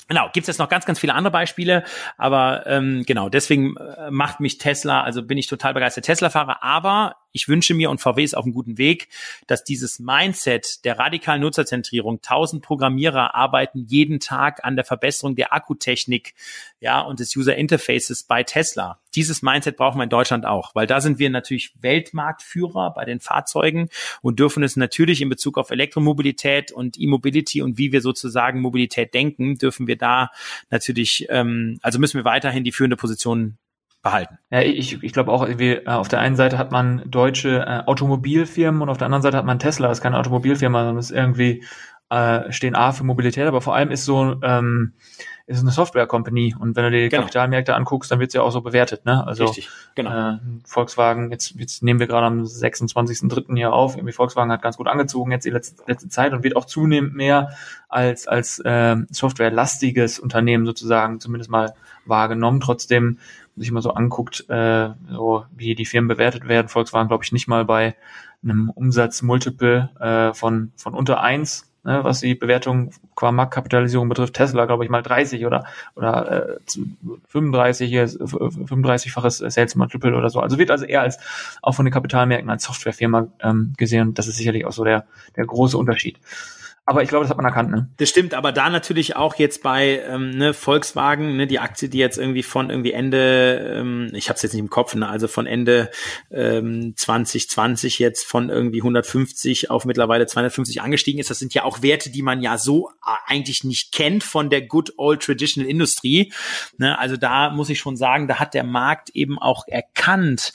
Genau, gibt es jetzt noch ganz, ganz viele andere Beispiele, aber ähm, genau, deswegen äh, macht mich Tesla, also bin ich total begeistert Tesla-Fahrer, aber ich wünsche mir, und VW ist auf einem guten Weg, dass dieses Mindset der radikalen Nutzerzentrierung, tausend Programmierer arbeiten jeden Tag an der Verbesserung der Akkutechnik, ja, und des User Interfaces bei Tesla. Dieses Mindset brauchen wir in Deutschland auch, weil da sind wir natürlich Weltmarktführer bei den Fahrzeugen und dürfen es natürlich in Bezug auf Elektromobilität und E-Mobility und wie wir sozusagen Mobilität denken, dürfen wir da natürlich, ähm, also müssen wir weiterhin die führende Position behalten. Ja, ich, ich glaube auch, irgendwie, äh, auf der einen Seite hat man deutsche äh, Automobilfirmen und auf der anderen Seite hat man Tesla, das ist keine Automobilfirma, sondern ist irgendwie äh, stehen A für Mobilität, aber vor allem ist so ähm, ist eine Software-Company und wenn du dir die genau. Kapitalmärkte anguckst, dann wird sie ja auch so bewertet. Ne? Also Richtig, genau. Äh, Volkswagen, jetzt, jetzt nehmen wir gerade am 26.03. hier auf, irgendwie Volkswagen hat ganz gut angezogen jetzt die letzte, letzte Zeit und wird auch zunehmend mehr als, als äh, softwarelastiges Unternehmen sozusagen zumindest mal wahrgenommen. Trotzdem sich mal so anguckt, äh, so wie die Firmen bewertet werden, Volkswagen glaube ich nicht mal bei einem Umsatzmultiple äh, von, von unter eins ne, was die Bewertung qua Marktkapitalisierung betrifft. Tesla, glaube ich, mal 30 oder oder äh, 35 35-faches Sales Multiple oder so. Also wird also eher als auch von den Kapitalmärkten als Softwarefirma ähm, gesehen. das ist sicherlich auch so der der große Unterschied. Aber ich glaube, das hat man erkannt, ne? Das stimmt, aber da natürlich auch jetzt bei ähm, ne, Volkswagen, ne, die Aktie, die jetzt irgendwie von irgendwie Ende, ähm, ich habe es jetzt nicht im Kopf, ne, also von Ende ähm, 2020 jetzt von irgendwie 150 auf mittlerweile 250 angestiegen ist. Das sind ja auch Werte, die man ja so äh, eigentlich nicht kennt von der Good Old Traditional Industrie. Ne, also da muss ich schon sagen, da hat der Markt eben auch erkannt,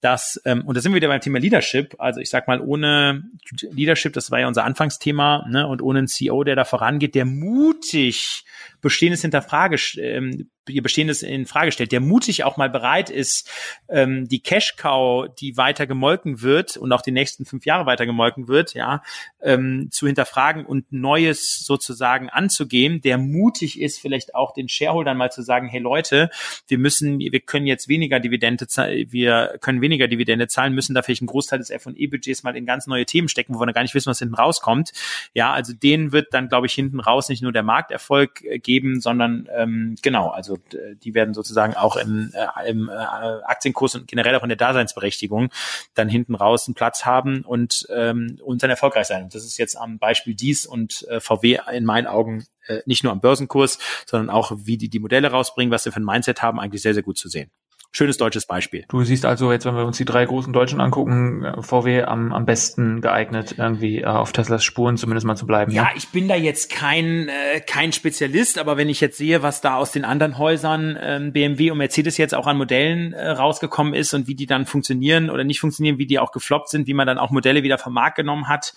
dass, ähm, und da sind wir wieder beim Thema Leadership, also ich sag mal, ohne Leadership, das war ja unser Anfangsthema, ne, und ohne einen CEO, der da vorangeht, der mutig Bestehendes hinterfrage, ähm, ihr Bestehendes in Frage stellt, der mutig auch mal bereit ist, ähm, die Cash Cow, die weiter gemolken wird und auch die nächsten fünf Jahre weiter gemolken wird, ja, ähm, zu hinterfragen und Neues sozusagen anzugehen, der mutig ist, vielleicht auch den Shareholdern mal zu sagen, hey Leute, wir müssen, wir können jetzt weniger Dividende, wir können weniger Dividende zahlen, müssen da vielleicht einen Großteil des F&E-Budgets mal in ganz neue Themen stecken, wo wir gar nicht wissen, was hinten rauskommt. Ja, also denen wird dann, glaube ich, hinten raus nicht nur der Markterfolg äh, geben, sondern ähm, genau, also die werden sozusagen auch im, äh, im äh, Aktienkurs und generell auch in der Daseinsberechtigung dann hinten raus einen Platz haben und, ähm, und dann erfolgreich sein. Und das ist jetzt am Beispiel dies und äh, VW in meinen Augen äh, nicht nur am Börsenkurs, sondern auch wie die die Modelle rausbringen, was sie für ein Mindset haben, eigentlich sehr, sehr gut zu sehen. Schönes deutsches Beispiel. Du siehst also jetzt, wenn wir uns die drei großen Deutschen angucken, äh, VW am, am besten geeignet, irgendwie äh, auf Teslas Spuren zumindest mal zu bleiben. Ja, ja, ich bin da jetzt kein, äh, kein Spezialist, aber wenn ich jetzt sehe, was da aus den anderen Häusern ähm, BMW und Mercedes jetzt auch an Modellen äh, rausgekommen ist und wie die dann funktionieren oder nicht funktionieren, wie die auch gefloppt sind, wie man dann auch Modelle wieder vom Markt genommen hat,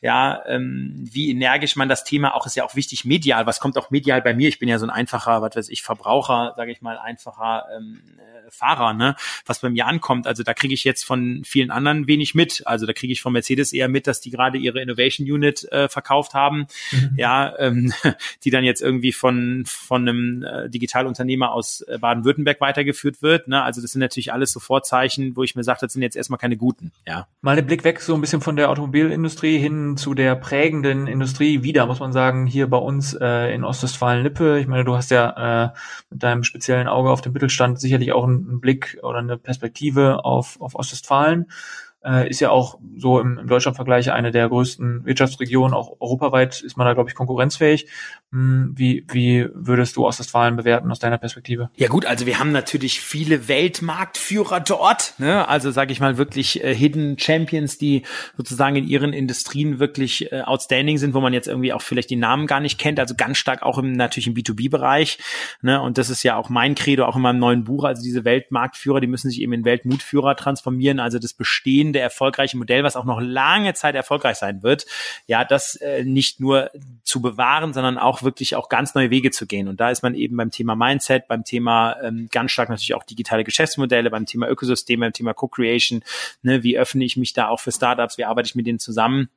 ja, ähm, wie energisch man das Thema auch ist ja auch wichtig medial. Was kommt auch medial bei mir? Ich bin ja so ein einfacher, was weiß ich, Verbraucher, sage ich mal, einfacher ähm, äh, Fahrer, ne? Was bei mir ankommt. Also da kriege ich jetzt von vielen anderen wenig mit. Also da kriege ich von Mercedes eher mit, dass die gerade ihre Innovation Unit äh, verkauft haben, mhm. ja, ähm, (laughs) die dann jetzt irgendwie von von einem äh, Digitalunternehmer aus äh, Baden-Württemberg weitergeführt wird. Ne? Also das sind natürlich alles so Vorzeichen, wo ich mir sage, das sind jetzt erstmal keine guten. Ja. Mal den Blick weg so ein bisschen von der Automobilindustrie hin zu der prägenden Industrie wieder, muss man sagen, hier bei uns äh, in Ostwestfalen-Lippe. Ich meine, du hast ja äh, mit deinem speziellen Auge auf den Mittelstand sicherlich auch einen, einen Blick oder eine Perspektive auf, auf Ostwestfalen äh, ist ja auch so im, im Deutschlandvergleich eine der größten Wirtschaftsregionen, auch europaweit ist man da, glaube ich, konkurrenzfähig. Hm, wie, wie würdest du Ostwestfalen bewerten aus deiner Perspektive? Ja gut, also wir haben natürlich viele Weltmarktführer dort, ne? also sage ich mal wirklich äh, Hidden Champions, die sozusagen in ihren Industrien wirklich äh, outstanding sind, wo man jetzt irgendwie auch vielleicht die Namen gar nicht kennt, also ganz stark auch im natürlich im B2B-Bereich. Ne? Und das ist ja auch mein Credo, auch in meinem neuen Buch, also diese Weltmarktführer, die müssen sich eben in Weltmutführer transformieren, also das Bestehen bestehende erfolgreiche Modell, was auch noch lange Zeit erfolgreich sein wird, ja, das äh, nicht nur zu bewahren, sondern auch wirklich auch ganz neue Wege zu gehen. Und da ist man eben beim Thema Mindset, beim Thema ähm, ganz stark natürlich auch digitale Geschäftsmodelle, beim Thema Ökosystem, beim Thema Co-Creation, ne, wie öffne ich mich da auch für Startups, wie arbeite ich mit denen zusammen?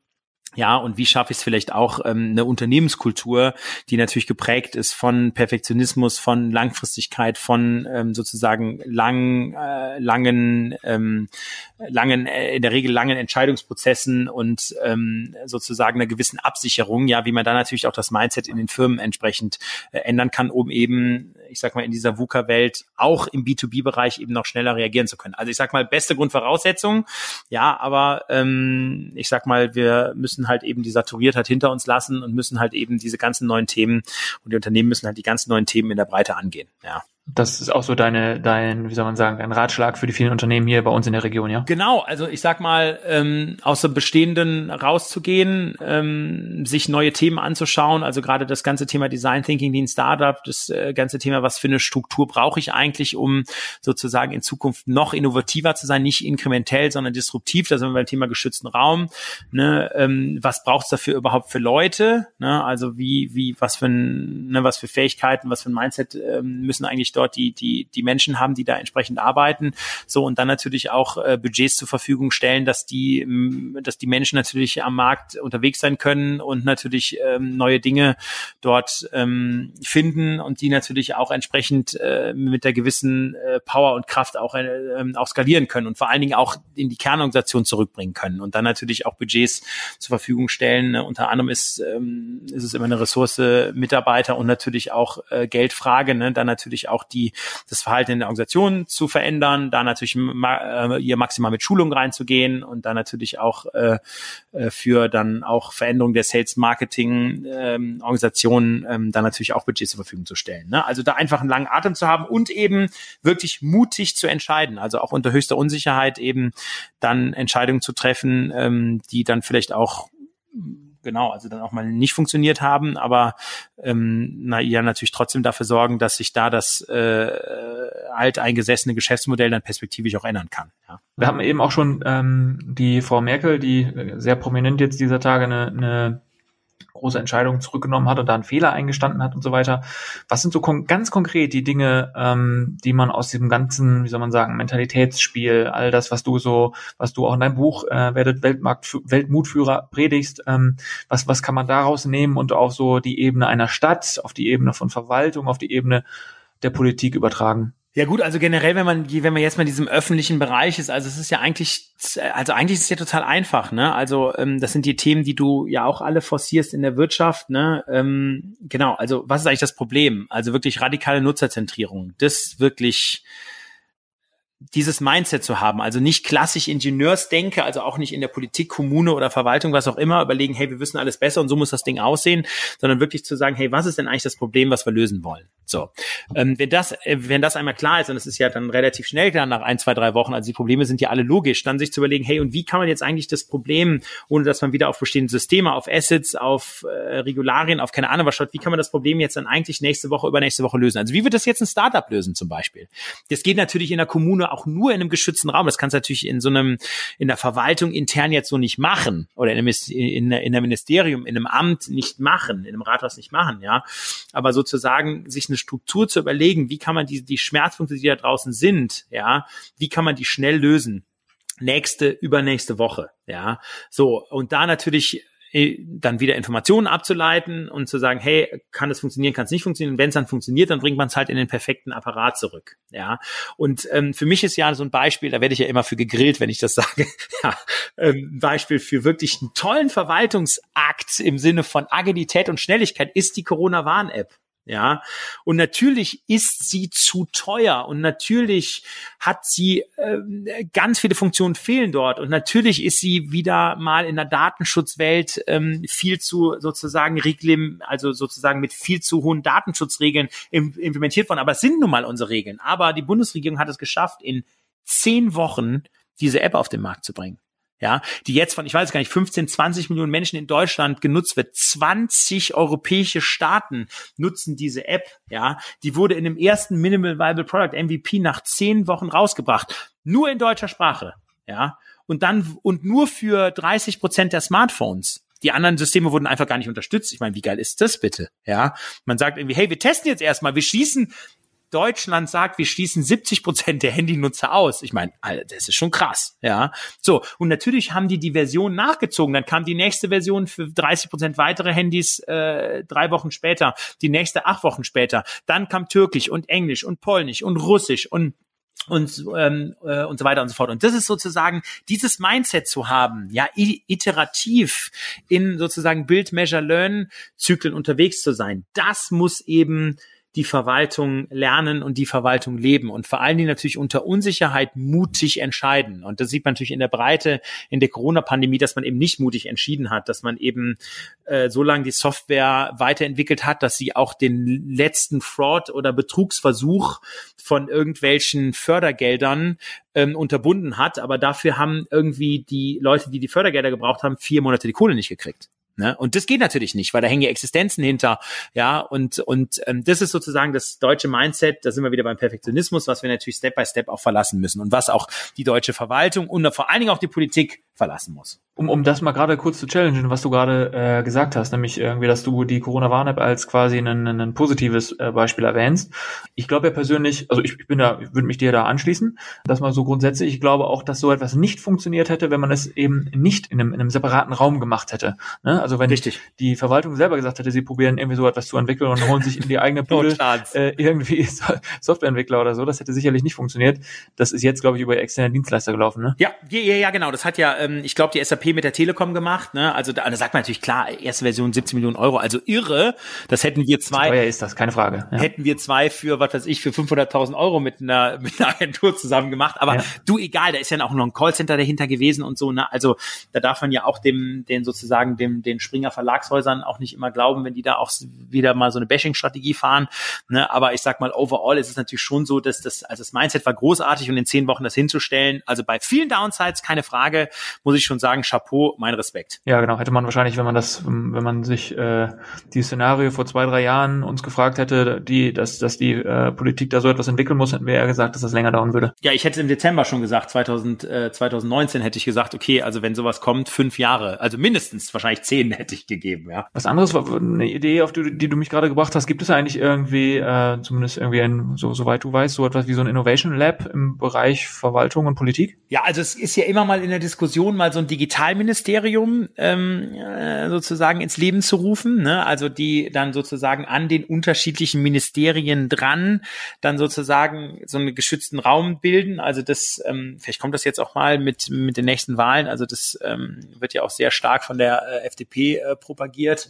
Ja, und wie schaffe ich es vielleicht auch ähm, eine Unternehmenskultur, die natürlich geprägt ist von Perfektionismus, von Langfristigkeit, von ähm, sozusagen lang, äh, langen, ähm, langen, äh, in der Regel langen Entscheidungsprozessen und ähm, sozusagen einer gewissen Absicherung, ja, wie man da natürlich auch das Mindset in den Firmen entsprechend äh, ändern kann, um eben, ich sag mal, in dieser VUCA-Welt auch im B2B-Bereich eben noch schneller reagieren zu können. Also ich sag mal, beste Grundvoraussetzung, ja, aber ähm, ich sag mal, wir müssen halt eben die Saturiertheit hinter uns lassen und müssen halt eben diese ganzen neuen Themen und die Unternehmen müssen halt die ganzen neuen Themen in der Breite angehen. Ja. Das ist auch so deine, dein, wie soll man sagen, dein Ratschlag für die vielen Unternehmen hier bei uns in der Region, ja? Genau, also ich sag mal, ähm, aus dem Bestehenden rauszugehen, ähm, sich neue Themen anzuschauen, also gerade das ganze Thema Design Thinking, ein Startup, das äh, ganze Thema, was für eine Struktur brauche ich eigentlich, um sozusagen in Zukunft noch innovativer zu sein, nicht inkrementell, sondern disruptiv, da sind wir beim Thema geschützten Raum. Ne? Ähm, was braucht es dafür überhaupt für Leute? Ne? Also wie, wie, was für ein, ne, was für Fähigkeiten, was für ein Mindset ähm, müssen eigentlich natürlich dort die, die, die Menschen haben, die da entsprechend arbeiten. So und dann natürlich auch äh, Budgets zur Verfügung stellen, dass die, dass die Menschen natürlich am Markt unterwegs sein können und natürlich ähm, neue Dinge dort ähm, finden und die natürlich auch entsprechend äh, mit der gewissen äh, Power und Kraft auch, äh, ähm, auch skalieren können und vor allen Dingen auch in die Kernorganisation zurückbringen können und dann natürlich auch Budgets zur Verfügung stellen. Ne? Unter anderem ist, ähm, ist es immer eine Ressource Mitarbeiter und natürlich auch äh, Geldfrage, ne? dann natürlich auch auch die, das Verhalten in der Organisation zu verändern, da natürlich ma, äh, ihr maximal mit Schulung reinzugehen und dann natürlich auch äh, äh, für dann auch Veränderung der Sales Marketing ähm, ähm, dann natürlich auch Budgets zur Verfügung zu stellen. Ne? Also da einfach einen langen Atem zu haben und eben wirklich mutig zu entscheiden, also auch unter höchster Unsicherheit eben dann Entscheidungen zu treffen, ähm, die dann vielleicht auch genau, also dann auch mal nicht funktioniert haben, aber ähm, na, ja natürlich trotzdem dafür sorgen, dass sich da das äh, alteingesessene Geschäftsmodell dann perspektivisch auch ändern kann. Ja. Wir haben eben auch schon ähm, die Frau Merkel, die sehr prominent jetzt dieser Tage eine, eine große Entscheidungen zurückgenommen hat und da einen Fehler eingestanden hat und so weiter. Was sind so kon ganz konkret die Dinge, ähm, die man aus diesem ganzen, wie soll man sagen, Mentalitätsspiel, all das, was du so, was du auch in deinem Buch äh, werdet Weltmarkt, Weltmutführer predigst, ähm, was, was kann man daraus nehmen und auch so die Ebene einer Stadt, auf die Ebene von Verwaltung, auf die Ebene der Politik übertragen? Ja gut, also generell, wenn man, wenn man jetzt mal in diesem öffentlichen Bereich ist, also es ist ja eigentlich, also eigentlich ist es ja total einfach, ne? Also ähm, das sind die Themen, die du ja auch alle forcierst in der Wirtschaft, ne? Ähm, genau, also was ist eigentlich das Problem? Also wirklich radikale Nutzerzentrierung, das wirklich dieses Mindset zu haben, also nicht klassisch Ingenieursdenke, also auch nicht in der Politik, Kommune oder Verwaltung, was auch immer, überlegen, hey, wir wissen alles besser und so muss das Ding aussehen, sondern wirklich zu sagen, hey, was ist denn eigentlich das Problem, was wir lösen wollen? So, ähm, wenn das, äh, wenn das einmal klar ist, und es ist ja dann relativ schnell klar nach ein, zwei, drei Wochen, also die Probleme sind ja alle logisch, dann sich zu überlegen, hey, und wie kann man jetzt eigentlich das Problem, ohne dass man wieder auf bestehende Systeme, auf Assets, auf äh, Regularien, auf keine Ahnung was schaut, wie kann man das Problem jetzt dann eigentlich nächste Woche, übernächste Woche lösen? Also wie wird das jetzt ein Startup lösen zum Beispiel? Das geht natürlich in der Kommune auch nur in einem geschützten Raum. Das kannst du natürlich in so einem, in der Verwaltung intern jetzt so nicht machen oder in einem, in, in einem Ministerium, in einem Amt nicht machen, in einem Rathaus nicht machen, ja. Aber sozusagen sich eine Struktur zu überlegen, wie kann man die, die Schmerzpunkte, die da draußen sind, ja, wie kann man die schnell lösen? nächste, übernächste Woche, ja. So, und da natürlich dann wieder Informationen abzuleiten und zu sagen, hey, kann es funktionieren, kann es nicht funktionieren. Wenn es dann funktioniert, dann bringt man es halt in den perfekten Apparat zurück. Ja. Und ähm, für mich ist ja so ein Beispiel, da werde ich ja immer für gegrillt, wenn ich das (laughs) sage. ja, ähm, Beispiel für wirklich einen tollen Verwaltungsakt im Sinne von Agilität und Schnelligkeit ist die Corona-Warn-App. Ja, und natürlich ist sie zu teuer und natürlich hat sie äh, ganz viele Funktionen fehlen dort und natürlich ist sie wieder mal in der Datenschutzwelt ähm, viel zu sozusagen Reglim, also sozusagen mit viel zu hohen Datenschutzregeln im, implementiert worden. Aber es sind nun mal unsere Regeln. Aber die Bundesregierung hat es geschafft, in zehn Wochen diese App auf den Markt zu bringen ja, die jetzt von, ich weiß gar nicht, 15, 20 Millionen Menschen in Deutschland genutzt wird. 20 europäische Staaten nutzen diese App, ja. Die wurde in dem ersten Minimal Viable Product MVP nach zehn Wochen rausgebracht. Nur in deutscher Sprache, ja. Und dann, und nur für 30 Prozent der Smartphones. Die anderen Systeme wurden einfach gar nicht unterstützt. Ich meine, wie geil ist das bitte? Ja, man sagt irgendwie, hey, wir testen jetzt erstmal, wir schießen Deutschland sagt, wir schließen 70 Prozent der Handynutzer aus. Ich meine, das ist schon krass, ja. So, und natürlich haben die die Version nachgezogen. Dann kam die nächste Version für 30 Prozent weitere Handys äh, drei Wochen später, die nächste acht Wochen später. Dann kam Türkisch und Englisch und Polnisch und Russisch und und ähm, äh, und so weiter und so fort. Und das ist sozusagen dieses Mindset zu haben, ja, iterativ in sozusagen Build, Measure, Learn Zyklen unterwegs zu sein. Das muss eben die Verwaltung lernen und die Verwaltung leben und vor allen Dingen natürlich unter Unsicherheit mutig entscheiden. Und das sieht man natürlich in der Breite in der Corona-Pandemie, dass man eben nicht mutig entschieden hat, dass man eben äh, so lange die Software weiterentwickelt hat, dass sie auch den letzten Fraud oder Betrugsversuch von irgendwelchen Fördergeldern ähm, unterbunden hat. Aber dafür haben irgendwie die Leute, die die Fördergelder gebraucht haben, vier Monate die Kohle nicht gekriegt. Ne? Und das geht natürlich nicht, weil da hängen ja Existenzen hinter. Ja, und, und ähm, das ist sozusagen das deutsche Mindset, da sind wir wieder beim Perfektionismus, was wir natürlich Step by Step auch verlassen müssen und was auch die deutsche Verwaltung und vor allen Dingen auch die Politik verlassen muss. Um, um das mal gerade kurz zu challengen, was du gerade äh, gesagt hast, nämlich irgendwie, dass du die Corona-Warn-App als quasi ein, ein positives äh, Beispiel erwähnst. Ich glaube ja persönlich, also ich, ich bin da, würde mich dir da anschließen, dass man so grundsätzlich, ich glaube auch, dass so etwas nicht funktioniert hätte, wenn man es eben nicht in einem, in einem separaten Raum gemacht hätte. Ne? Also wenn Richtig. die Verwaltung selber gesagt hätte, sie probieren irgendwie so etwas zu entwickeln und holen sich in die eigene (laughs) Pool äh, irgendwie (laughs) Softwareentwickler oder so, das hätte sicherlich nicht funktioniert. Das ist jetzt, glaube ich, über externe Dienstleister gelaufen. Ne? Ja, ja, ja, genau. Das hat ja ähm, ich glaube, die SAP mit der Telekom gemacht. Ne? Also da, da sagt man natürlich klar, erste Version 17 Millionen Euro, also irre. Das hätten wir zwei. Teuer ist das, keine Frage. Ja. Hätten wir zwei für, was weiß ich, für 500.000 Euro mit einer, (laughs) mit einer Agentur zusammen gemacht. Aber ja. du, egal, da ist ja auch noch ein Callcenter dahinter gewesen und so. Ne? Also da darf man ja auch dem, den sozusagen dem, den Springer Verlagshäusern auch nicht immer glauben, wenn die da auch wieder mal so eine Bashing-Strategie fahren. Ne? Aber ich sag mal, overall ist es natürlich schon so, dass das, also das Mindset war großartig und in zehn Wochen das hinzustellen. Also bei vielen Downsides, keine Frage, muss ich schon sagen, Chapeau, mein Respekt. Ja, genau. Hätte man wahrscheinlich, wenn man das, wenn man sich äh, die Szenario vor zwei, drei Jahren uns gefragt hätte, die, dass, dass die äh, Politik da so etwas entwickeln muss, hätten wir ja gesagt, dass das länger dauern würde. Ja, ich hätte im Dezember schon gesagt, 2000, äh, 2019 hätte ich gesagt, okay, also wenn sowas kommt, fünf Jahre, also mindestens wahrscheinlich zehn hätte ich gegeben, ja. Was anderes, eine Idee, auf die, die du mich gerade gebracht hast, gibt es eigentlich irgendwie, äh, zumindest irgendwie ein, so, soweit du weißt, so etwas wie so ein Innovation Lab im Bereich Verwaltung und Politik? Ja, also es ist ja immer mal in der Diskussion mal so ein Digitalministerium ähm, äh, sozusagen ins Leben zu rufen, ne? also die dann sozusagen an den unterschiedlichen Ministerien dran dann sozusagen so einen geschützten Raum bilden. Also das, ähm, vielleicht kommt das jetzt auch mal mit mit den nächsten Wahlen. Also das ähm, wird ja auch sehr stark von der äh, FDP äh, propagiert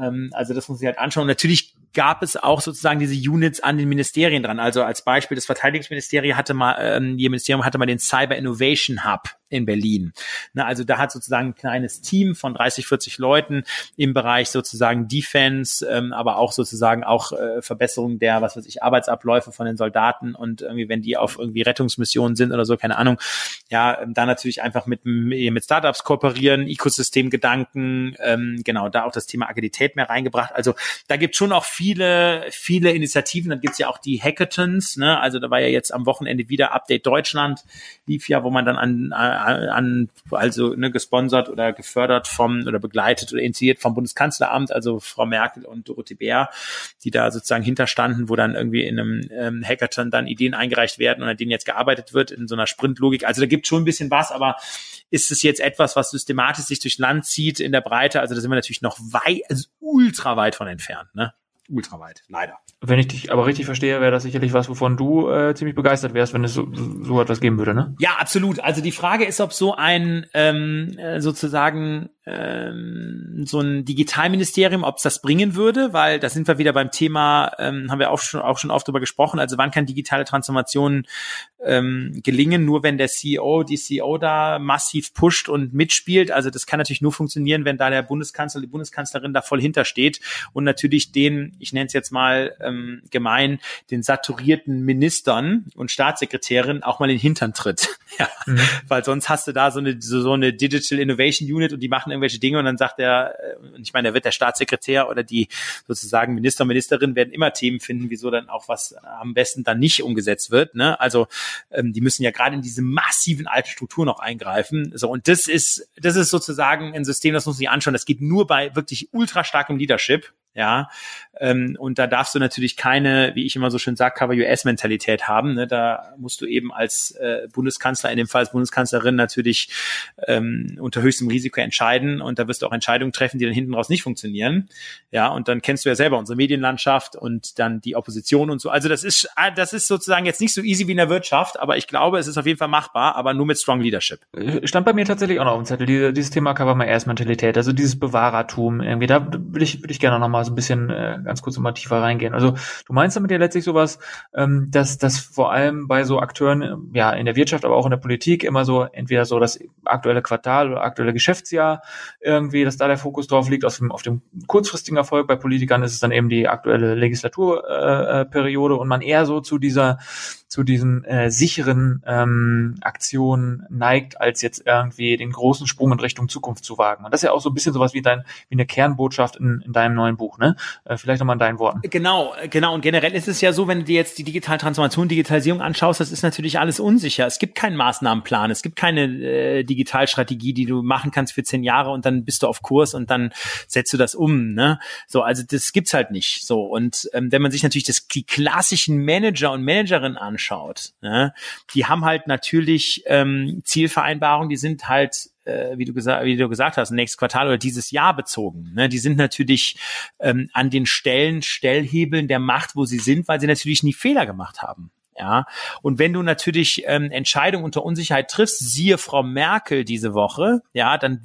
Ähm, also das muss ich halt anschauen. natürlich gab es auch sozusagen diese Units an den Ministerien dran. Also als Beispiel das Verteidigungsministerium hatte mal, ähm, ihr Ministerium hatte mal den Cyber Innovation Hub in Berlin. Na, also da hat sozusagen ein kleines Team von 30, 40 Leuten im Bereich sozusagen Defense, ähm, aber auch sozusagen auch äh, Verbesserung der, was weiß ich, Arbeitsabläufe von den Soldaten und irgendwie, wenn die auf irgendwie Rettungsmissionen sind oder so, keine Ahnung, ja, ähm, da natürlich einfach mit, mit Startups kooperieren, Ökosystemgedanken, ähm, genau, da auch das Thema Agilität mehr reingebracht. Also da gibt schon auch viele, viele Initiativen. Dann gibt's ja auch die Hackathons, ne? Also da war ja jetzt am Wochenende wieder Update Deutschland, lief ja, wo man dann an, an also ne, gesponsert oder gefördert vom oder begleitet oder initiiert vom Bundeskanzleramt, also Frau Merkel und Dorothee Bär, die da sozusagen hinterstanden, wo dann irgendwie in einem ähm, Hackathon dann Ideen eingereicht werden und an denen jetzt gearbeitet wird in so einer Sprintlogik. Also da gibt schon ein bisschen was, aber ist es jetzt etwas, was systematisch sich durch Land zieht in der Breite? Also da sind wir natürlich noch weit, also ultra weit von entfernt, ne? Ultra weit, leider. Wenn ich dich aber richtig verstehe, wäre das sicherlich was, wovon du äh, ziemlich begeistert wärst, wenn es so, so etwas geben würde, ne? Ja, absolut. Also die Frage ist, ob so ein ähm, äh, sozusagen ähm, so ein Digitalministerium, ob es das bringen würde, weil da sind wir wieder beim Thema, ähm, haben wir auch schon, auch schon oft drüber gesprochen, also wann kann digitale Transformation ähm, gelingen, nur wenn der CEO, die CEO da massiv pusht und mitspielt. Also das kann natürlich nur funktionieren, wenn da der Bundeskanzler, die Bundeskanzlerin da voll hintersteht und natürlich den, ich nenne es jetzt mal ähm, gemein, den saturierten Ministern und Staatssekretärin auch mal in den Hintern tritt. (laughs) ja. Mhm. Weil sonst hast du da so eine, so, so eine Digital Innovation Unit und die machen irgendwelche Dinge und dann sagt er, äh, ich meine, da wird der Staatssekretär oder die sozusagen Minister, Ministerin werden immer Themen finden, wieso dann auch was am besten dann nicht umgesetzt wird. Ne? Also ähm, die müssen ja gerade in diese massiven alten Strukturen noch eingreifen. So und das ist das ist sozusagen ein System, das muss man sich anschauen. Das geht nur bei wirklich ultra starkem Leadership ja. Ähm, und da darfst du natürlich keine, wie ich immer so schön sage, Cover-US-Mentalität haben. Ne? Da musst du eben als äh, Bundeskanzler, in dem Fall als Bundeskanzlerin, natürlich ähm, unter höchstem Risiko entscheiden. Und da wirst du auch Entscheidungen treffen, die dann hinten raus nicht funktionieren. Ja, und dann kennst du ja selber unsere Medienlandschaft und dann die Opposition und so. Also das ist, ah, das ist sozusagen jetzt nicht so easy wie in der Wirtschaft, aber ich glaube, es ist auf jeden Fall machbar, aber nur mit Strong Leadership. Stand bei mir tatsächlich auch noch auf dem Zettel, diese, dieses Thema Cover-My-Ass-Mentalität, also dieses Bewahrertum irgendwie. Da würde ich, würde ich gerne nochmal so ein bisschen äh, ganz kurz nochmal tiefer reingehen. Also du meinst damit ja letztlich sowas, ähm, dass dass vor allem bei so Akteuren, äh, ja, in der Wirtschaft, aber auch in der Politik immer so entweder so das aktuelle Quartal oder aktuelle Geschäftsjahr irgendwie, dass da der Fokus drauf liegt, auf dem, auf dem kurzfristigen Erfolg. Bei Politikern ist es dann eben die aktuelle Legislaturperiode äh, äh und man eher so zu dieser zu diesen äh, sicheren ähm, Aktionen neigt, als jetzt irgendwie den großen Sprung in Richtung Zukunft zu wagen. Und das ist ja auch so ein bisschen sowas wie dein wie eine Kernbotschaft in, in deinem neuen Buch, ne? Äh, vielleicht nochmal in deinen Worten. Genau, genau. Und generell ist es ja so, wenn du dir jetzt die digitale Transformation, Digitalisierung anschaust, das ist natürlich alles unsicher. Es gibt keinen Maßnahmenplan, es gibt keine äh, Digitalstrategie, die du machen kannst für zehn Jahre und dann bist du auf Kurs und dann setzt du das um. Ne? So, also das gibt's halt nicht. So und ähm, wenn man sich natürlich das, die klassischen Manager und Managerinnen anschaut anschaut, ne, die haben halt natürlich ähm, Zielvereinbarungen, die sind halt äh, wie du gesagt, wie du gesagt hast, nächstes Quartal oder dieses Jahr bezogen. Ne? Die sind natürlich ähm, an den Stellen, Stellhebeln der Macht, wo sie sind, weil sie natürlich nie Fehler gemacht haben. Ja, und wenn du natürlich ähm, Entscheidungen unter Unsicherheit triffst, siehe Frau Merkel diese Woche, ja, dann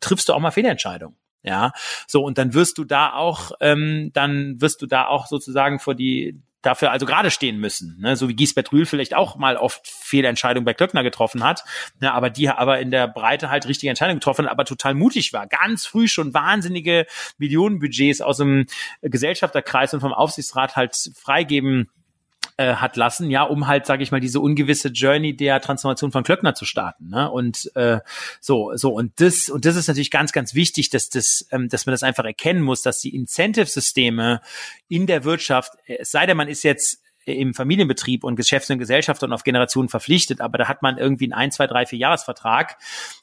triffst du auch mal Fehlentscheidungen. Ja, so und dann wirst du da auch, ähm, dann wirst du da auch sozusagen vor die dafür also gerade stehen müssen, ne? so wie Giesbert Rühl vielleicht auch mal oft Fehlentscheidungen bei Klöckner getroffen hat, ne? aber die aber in der Breite halt richtige Entscheidungen getroffen hat, aber total mutig war, ganz früh schon wahnsinnige Millionenbudgets aus dem Gesellschafterkreis und vom Aufsichtsrat halt freigeben äh, hat lassen, ja, um halt, sage ich mal, diese ungewisse Journey der Transformation von Klöckner zu starten. Ne? Und äh, so, so und das und das ist natürlich ganz, ganz wichtig, dass das, ähm, dass man das einfach erkennen muss, dass die Incentive-Systeme in der Wirtschaft, es sei denn, man ist jetzt im Familienbetrieb und Geschäfts- und Gesellschaft und auf Generationen verpflichtet, aber da hat man irgendwie einen ein, zwei, drei, vier Jahresvertrag,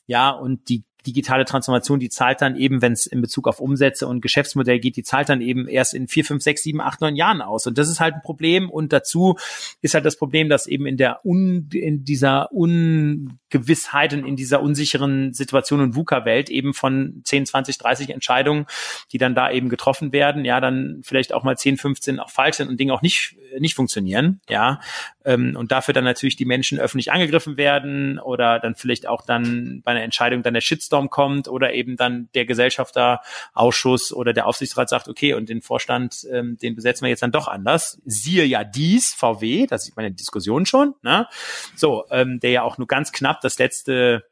ja, und die digitale Transformation, die zahlt dann eben, wenn es in Bezug auf Umsätze und Geschäftsmodell geht, die zahlt dann eben erst in vier, fünf, sechs, sieben, acht, neun Jahren aus. Und das ist halt ein Problem. Und dazu ist halt das Problem, dass eben in der un, in dieser Ungewissheit und in dieser unsicheren Situation und VUCA-Welt eben von 10, 20, 30 Entscheidungen, die dann da eben getroffen werden, ja, dann vielleicht auch mal 10, 15 auch falsch sind und Dinge auch nicht nicht funktionieren, ja, ähm, und dafür dann natürlich die Menschen öffentlich angegriffen werden oder dann vielleicht auch dann bei einer Entscheidung dann der Shitstorm kommt oder eben dann der Gesellschafterausschuss oder der Aufsichtsrat sagt, okay, und den Vorstand, ähm, den besetzen wir jetzt dann doch anders. Siehe ja dies, VW, das sieht man Diskussion schon, ne? So, ähm, der ja auch nur ganz knapp das letzte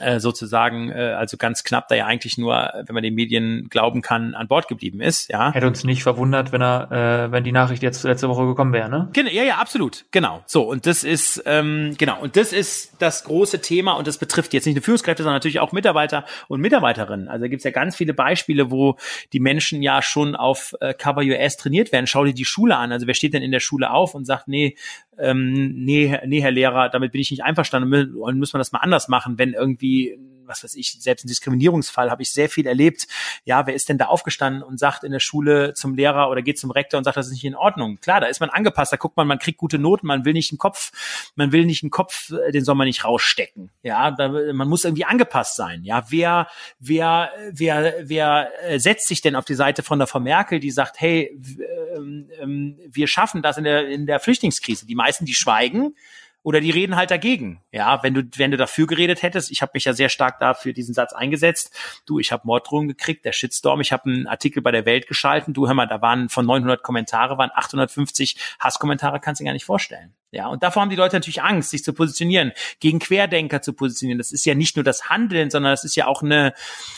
äh, sozusagen, äh, also ganz knapp, da ja eigentlich nur, wenn man den Medien glauben kann, an Bord geblieben ist, ja. Hätte uns nicht verwundert, wenn er, äh, wenn die Nachricht jetzt letzte Woche gekommen wäre, ne? Genau, ja, ja, absolut, genau. So, und das ist, ähm, genau, und das ist das große Thema und das betrifft jetzt nicht nur Führungskräfte, sondern natürlich auch Mitarbeiter und Mitarbeiterinnen. Also gibt es ja ganz viele Beispiele, wo die Menschen ja schon auf äh, Cover US trainiert werden. Schau dir die Schule an. Also wer steht denn in der Schule auf und sagt, nee, ähm, nee, nee, Herr Lehrer, damit bin ich nicht einverstanden. Und müssen wir das mal anders machen, wenn irgendwie was weiß ich, selbst ein Diskriminierungsfall habe ich sehr viel erlebt. Ja, wer ist denn da aufgestanden und sagt in der Schule zum Lehrer oder geht zum Rektor und sagt, das ist nicht in Ordnung? Klar, da ist man angepasst, da guckt man, man kriegt gute Noten, man will nicht einen Kopf, man will nicht einen Kopf, äh, den soll man nicht rausstecken. Ja, da, man muss irgendwie angepasst sein. Ja, wer, wer, wer, wer äh, setzt sich denn auf die Seite von der Frau Merkel, die sagt, hey, ähm, ähm, wir schaffen das in der, in der Flüchtlingskrise. Die meisten, die schweigen, oder die reden halt dagegen. Ja, wenn du wenn du dafür geredet hättest, ich habe mich ja sehr stark dafür diesen Satz eingesetzt. Du, ich habe Morddrohungen gekriegt, der Shitstorm, ich habe einen Artikel bei der Welt geschalten. Du hör mal, da waren von 900 Kommentare waren 850 Hasskommentare, kannst du dir gar nicht vorstellen. Ja, und davor haben die Leute natürlich Angst, sich zu positionieren, gegen Querdenker zu positionieren. Das ist ja nicht nur das Handeln, sondern das ist ja auch eine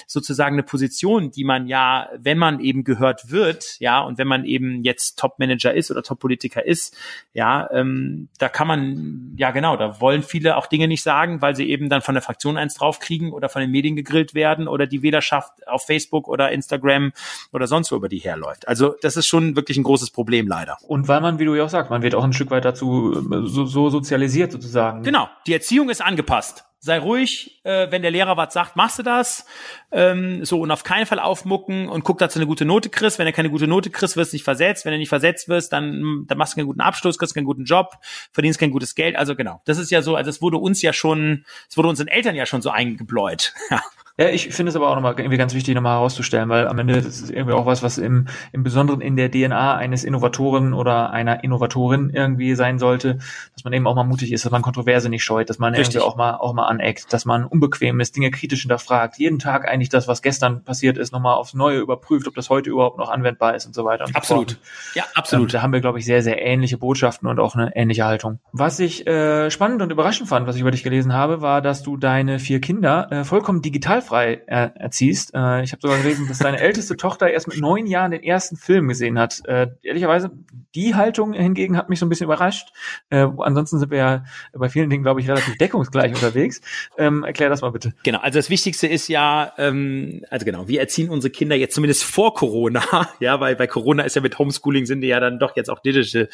sozusagen eine Position, die man ja, wenn man eben gehört wird, ja, und wenn man eben jetzt Top-Manager ist oder Top-Politiker ist, ja, ähm, da kann man, ja genau, da wollen viele auch Dinge nicht sagen, weil sie eben dann von der Fraktion eins draufkriegen oder von den Medien gegrillt werden oder die Wählerschaft auf Facebook oder Instagram oder sonst wo über die herläuft. Also das ist schon wirklich ein großes Problem leider. Und weil man, wie du ja auch sagst, man wird auch ein Stück weit dazu so, so sozialisiert sozusagen. Genau, die Erziehung ist angepasst. Sei ruhig, äh, wenn der Lehrer was sagt, machst du das. Ähm, so und auf keinen Fall aufmucken und guck, dass du eine gute Note kriegst. Wenn du keine gute Note kriegst, wirst du nicht versetzt. Wenn du nicht versetzt wirst, dann, dann machst du keinen guten Abschluss, kriegst keinen guten Job, verdienst kein gutes Geld. Also genau, das ist ja so, also es wurde uns ja schon, es wurde unseren Eltern ja schon so eingebläut. (laughs) Ja, ich finde es aber auch nochmal irgendwie ganz wichtig, nochmal herauszustellen, weil am Ende das ist irgendwie auch was, was im, im Besonderen in der DNA eines Innovatoren oder einer Innovatorin irgendwie sein sollte, dass man eben auch mal mutig ist, dass man Kontroverse nicht scheut, dass man Richtig. irgendwie auch mal, auch mal aneckt, dass man unbequem ist, Dinge kritisch hinterfragt, jeden Tag eigentlich das, was gestern passiert ist, nochmal aufs Neue überprüft, ob das heute überhaupt noch anwendbar ist und so weiter. Und absolut. So ja, absolut. Da haben wir, glaube ich, sehr, sehr ähnliche Botschaften und auch eine ähnliche Haltung. Was ich äh, spannend und überraschend fand, was ich über dich gelesen habe, war, dass du deine vier Kinder äh, vollkommen digitalfrei äh, erziehst. Äh, ich habe sogar gelesen, dass deine älteste Tochter erst mit neun Jahren den ersten Film gesehen hat. Äh, ehrlicherweise, die Haltung hingegen hat mich so ein bisschen überrascht. Äh, ansonsten sind wir ja bei vielen Dingen, glaube ich, relativ deckungsgleich unterwegs. Ähm, erklär das mal bitte. Genau, also das Wichtigste ist ja, ähm, also genau, wir erziehen unsere Kinder jetzt zumindest vor Corona, (laughs) ja, weil bei Corona ist ja mit Homeschooling sind die ja dann doch jetzt auch digital,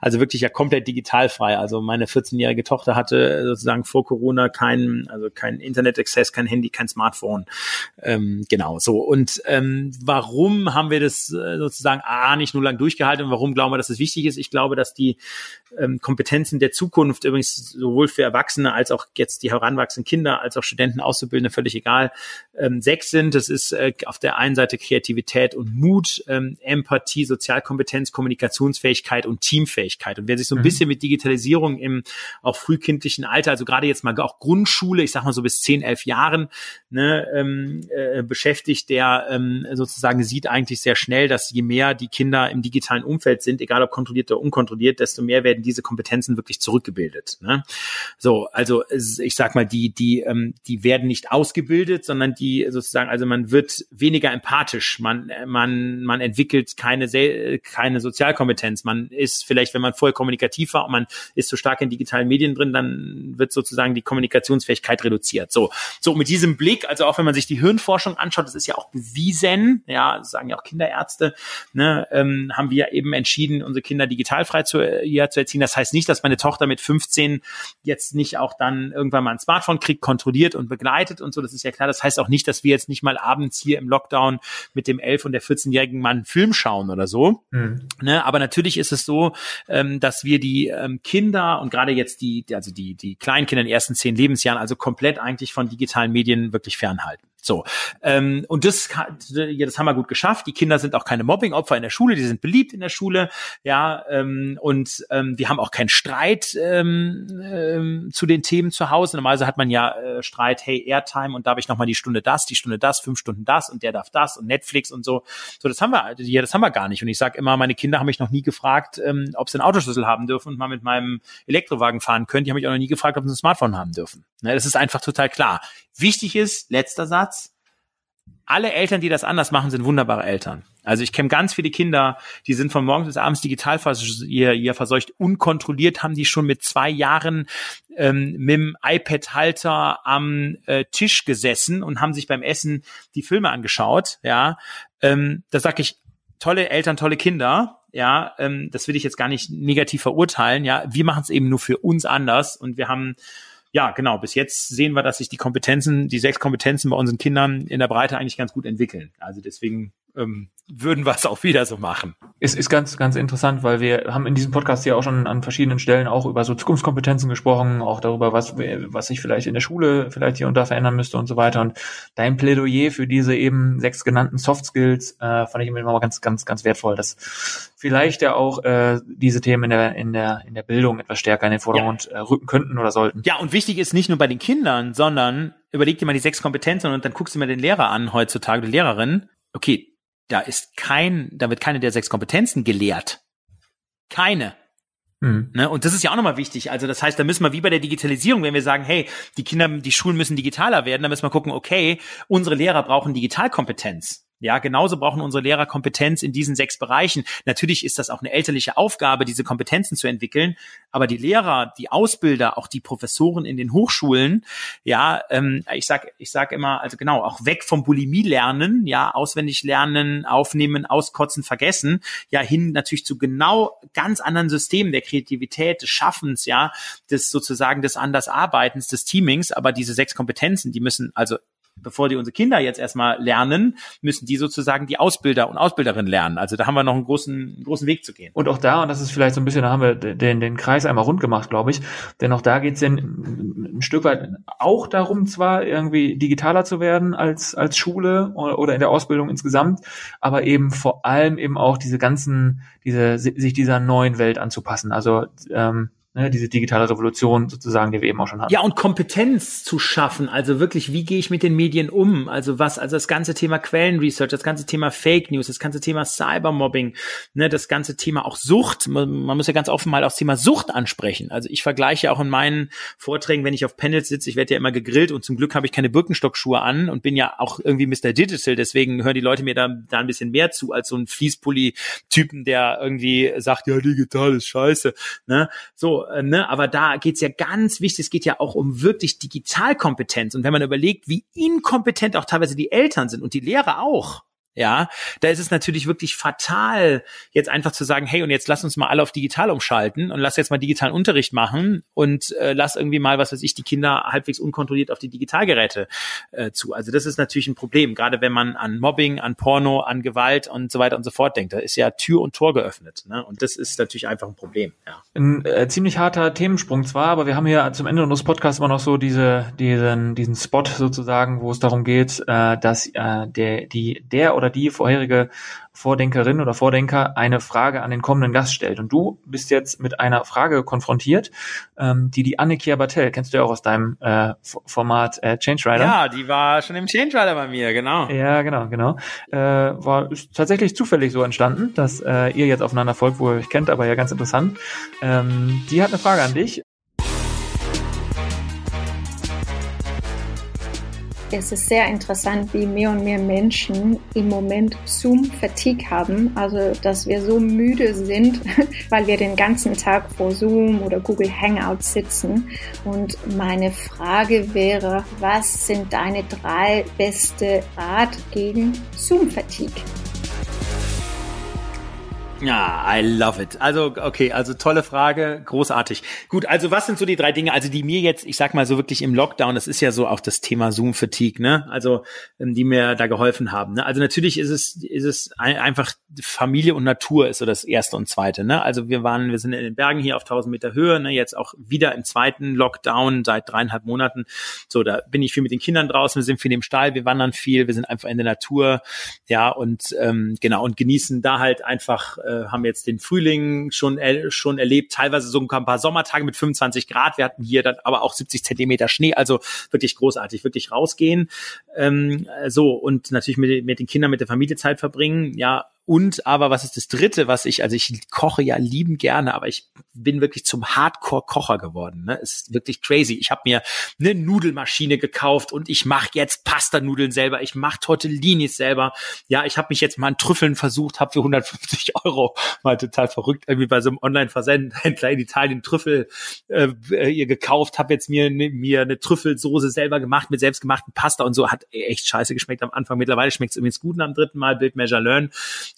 also wirklich ja komplett digitalfrei. Also meine 14-jährige Tochter hatte sozusagen vor Corona keinen, also kein Internet-Access, kein Handy, kein Smartphone. Ähm, genau, so. Und ähm, warum haben wir das äh, sozusagen A, nicht nur lang durchgehalten und warum glauben wir, dass es das wichtig ist? Ich glaube, dass die ähm, Kompetenzen der Zukunft übrigens sowohl für Erwachsene als auch jetzt die heranwachsenden Kinder als auch Studenten, Auszubildende, völlig egal, ähm, sechs sind. Das ist äh, auf der einen Seite Kreativität und Mut, ähm, Empathie, Sozialkompetenz, Kommunikationsfähigkeit und Teamfähigkeit. Und wer sich so ein mhm. bisschen mit Digitalisierung im auch frühkindlichen Alter, also gerade jetzt mal auch Grundschule, ich sag mal so bis zehn, elf Jahren, ne, ähm, äh, beschäftigt, der ähm, sozusagen sieht eigentlich sehr schnell, dass je mehr die Kinder im digitalen Umfeld sind, egal ob kontrolliert oder unkontrolliert, desto mehr werden diese Kompetenzen wirklich zurückgebildet. Ne? So, also ich sag mal, die, die, ähm, die werden nicht ausgebildet, sondern die sozusagen, also man wird weniger empathisch, man, man, man entwickelt keine, keine Sozialkompetenz. Man ist vielleicht, wenn man vorher kommunikativ war und man ist so stark in digitalen Medien drin, dann wird sozusagen die Kommunikationsfähigkeit reduziert. So, so mit diesem Blick, also auch wenn man sich die Hirnforschung anschaut, das ist ja auch bewiesen, ja, sagen ja auch Kinderärzte, ne, ähm, haben wir eben entschieden, unsere Kinder digitalfrei zu, ja, zu erziehen. Das heißt nicht, dass meine Tochter mit 15 jetzt nicht auch dann irgendwann mal ein Smartphone kriegt, kontrolliert und begleitet und so, das ist ja klar. Das heißt auch nicht, dass wir jetzt nicht mal abends hier im Lockdown mit dem 11- und der 14-jährigen Mann einen Film schauen oder so. Mhm. Ne, aber natürlich ist es so, ähm, dass wir die ähm, Kinder und gerade jetzt die, also die, die Kleinkinder in den ersten zehn Lebensjahren, also komplett eigentlich von digitalen Medien wirklich fernhalten. So. Ähm, und das, ja, das haben wir gut geschafft. Die Kinder sind auch keine Mobbing-Opfer in der Schule, die sind beliebt in der Schule, ja, ähm, und ähm, wir haben auch keinen Streit ähm, ähm, zu den Themen zu Hause. Normalerweise hat man ja äh, Streit, hey, Airtime und darf ich nochmal die Stunde das, die Stunde das, fünf Stunden das und der darf das und Netflix und so. So, das haben wir, ja, das haben wir gar nicht. Und ich sage immer, meine Kinder haben mich noch nie gefragt, ähm, ob sie einen Autoschlüssel haben dürfen und mal mit meinem Elektrowagen fahren können. Die haben mich auch noch nie gefragt, ob sie ein Smartphone haben dürfen. Ne, das ist einfach total klar. Wichtig ist, letzter Satz, alle Eltern, die das anders machen, sind wunderbare Eltern. Also ich kenne ganz viele Kinder, die sind von morgens bis abends digital vers ihr, ihr verseucht. Unkontrolliert haben die schon mit zwei Jahren ähm, mit dem iPad-Halter am äh, Tisch gesessen und haben sich beim Essen die Filme angeschaut. Ja, ähm, da sage ich, tolle Eltern, tolle Kinder. Ja, ähm, das will ich jetzt gar nicht negativ verurteilen. Ja, wir machen es eben nur für uns anders und wir haben ja, genau. Bis jetzt sehen wir, dass sich die Kompetenzen, die sechs Kompetenzen bei unseren Kindern in der Breite eigentlich ganz gut entwickeln. Also deswegen ähm, würden wir es auch wieder so machen. Es ist ganz, ganz interessant, weil wir haben in diesem Podcast ja auch schon an verschiedenen Stellen auch über so Zukunftskompetenzen gesprochen, auch darüber, was, was sich vielleicht in der Schule vielleicht hier und da verändern müsste und so weiter. Und dein Plädoyer für diese eben sechs genannten Soft Skills äh, fand ich immer mal ganz, ganz, ganz wertvoll, dass vielleicht ja auch äh, diese Themen in der, in der, in der Bildung etwas stärker in den Vordergrund ja. äh, rücken könnten oder sollten. Ja, und wichtig ist nicht nur bei den Kindern, sondern überleg dir mal die sechs Kompetenzen und dann guckst du mir den Lehrer an heutzutage, die Lehrerin. Okay, da ist kein, da wird keine der sechs Kompetenzen gelehrt. Keine. Mhm. Ne? Und das ist ja auch nochmal wichtig. Also das heißt, da müssen wir wie bei der Digitalisierung, wenn wir sagen, hey, die Kinder, die Schulen müssen digitaler werden, dann müssen wir gucken, okay, unsere Lehrer brauchen Digitalkompetenz. Ja, genauso brauchen unsere Lehrer Kompetenz in diesen sechs Bereichen. Natürlich ist das auch eine elterliche Aufgabe, diese Kompetenzen zu entwickeln. Aber die Lehrer, die Ausbilder, auch die Professoren in den Hochschulen, ja, ähm, ich sag, ich sag immer, also genau, auch weg vom Bulimie lernen, ja, auswendig lernen, aufnehmen, auskotzen, vergessen, ja, hin natürlich zu genau ganz anderen Systemen der Kreativität, des Schaffens, ja, des sozusagen des Andersarbeitens, des Teamings. Aber diese sechs Kompetenzen, die müssen also bevor die unsere Kinder jetzt erstmal lernen, müssen die sozusagen die Ausbilder und Ausbilderinnen lernen. Also da haben wir noch einen großen, großen Weg zu gehen. Und auch da, und das ist vielleicht so ein bisschen, da haben wir den, den Kreis einmal rund gemacht, glaube ich, denn auch da geht es ein, Stück weit auch darum, zwar irgendwie digitaler zu werden als, als Schule oder in der Ausbildung insgesamt, aber eben vor allem eben auch diese ganzen, diese, sich dieser neuen Welt anzupassen. Also ähm, ne, diese digitale Revolution sozusagen, die wir eben auch schon hatten. Ja, und Kompetenz zu schaffen, also wirklich, wie gehe ich mit den Medien um? Also was, also das ganze Thema Quellenresearch, das ganze Thema Fake News, das ganze Thema Cybermobbing, ne, das ganze Thema auch Sucht. Man, man muss ja ganz offen mal auch das Thema Sucht ansprechen. Also ich vergleiche auch in meinen Vorträgen, wenn ich auf Panels sitze, ich werde ja immer gegrillt und zum Glück habe ich keine Birkenstockschuhe an und bin ja auch irgendwie Mr. Digital, deswegen hören die Leute mir da, da ein bisschen mehr zu als so ein Fließpulli-Typen, der irgendwie sagt, ja, digital ist scheiße. Ne? So, ne, aber da geht's ja ganz wichtig, es geht ja auch um wirklich Digitalkompetenz. Und wenn man überlegt, wie inkompetent auch teilweise die Eltern sind und die Lehrer auch, ja, da ist es natürlich wirklich fatal, jetzt einfach zu sagen, hey, und jetzt lass uns mal alle auf digital umschalten und lass jetzt mal digitalen Unterricht machen und äh, lass irgendwie mal, was weiß ich, die Kinder halbwegs unkontrolliert auf die Digitalgeräte äh, zu. Also das ist natürlich ein Problem, gerade wenn man an Mobbing, an Porno, an Gewalt und so weiter und so fort denkt. Da ist ja Tür und Tor geöffnet. Ne? Und das ist natürlich einfach ein Problem. Ja. Ein äh, ziemlich harter Themensprung zwar, aber wir haben hier zum Ende unseres Podcasts immer noch so diese, diesen, diesen Spot sozusagen, wo es darum geht, äh, dass äh, der, die, der oder die vorherige Vordenkerin oder Vordenker eine Frage an den kommenden Gast stellt. Und du bist jetzt mit einer Frage konfrontiert, ähm, die die Anne Bartel, kennst du ja auch aus deinem äh, Format äh, Change Rider. Ja, die war schon im Change Rider bei mir, genau. Ja, genau, genau. Äh, war tatsächlich zufällig so entstanden, dass äh, ihr jetzt aufeinander folgt, wo ihr euch kennt, aber ja ganz interessant. Ähm, die hat eine Frage an dich es ist sehr interessant, wie mehr und mehr Menschen im Moment Zoom-Fatigue haben, also dass wir so müde sind, (laughs) weil wir den ganzen Tag vor Zoom oder Google Hangouts sitzen. Und meine Frage wäre, was sind deine drei beste Rat gegen Zoom-Fatigue? Ja, I love it. Also, okay, also tolle Frage, großartig. Gut, also was sind so die drei Dinge, also die mir jetzt, ich sag mal so wirklich im Lockdown, das ist ja so auch das Thema Zoom-Fatigue, ne? Also, ähm, die mir da geholfen haben. Ne? Also natürlich ist es, ist es einfach Familie und Natur ist so das erste und zweite, ne? Also wir waren, wir sind in den Bergen hier auf 1000 Meter Höhe, ne? Jetzt auch wieder im zweiten Lockdown seit dreieinhalb Monaten. So, da bin ich viel mit den Kindern draußen, wir sind viel im Stall, wir wandern viel, wir sind einfach in der Natur, ja, und ähm, genau, und genießen da halt einfach äh, haben jetzt den Frühling schon, äh, schon erlebt, teilweise so ein paar Sommertage mit 25 Grad. Wir hatten hier dann aber auch 70 Zentimeter Schnee, also wirklich großartig, wirklich rausgehen. Ähm, so, und natürlich mit, mit den Kindern, mit der Familie Zeit verbringen. Ja, und aber was ist das dritte, was ich, also ich koche ja lieben gerne, aber ich bin wirklich zum Hardcore-Kocher geworden. Ne? Es ist wirklich crazy. Ich habe mir eine Nudelmaschine gekauft und ich mache jetzt Pasta-Nudeln selber. Ich mache Tortellinis selber. Ja, ich habe mich jetzt mal an Trüffeln versucht, habe für 150 (laughs) Euro mal total verrückt irgendwie bei so einem Online-Versendhändler in Italien Trüffel äh, ihr gekauft, habe jetzt mir ne, mir eine Trüffelsoße selber gemacht mit selbstgemachten Pasta und so. Hat echt scheiße geschmeckt am Anfang. Mittlerweile schmeckt es übrigens gut am dritten Mal. Build Measure Learn.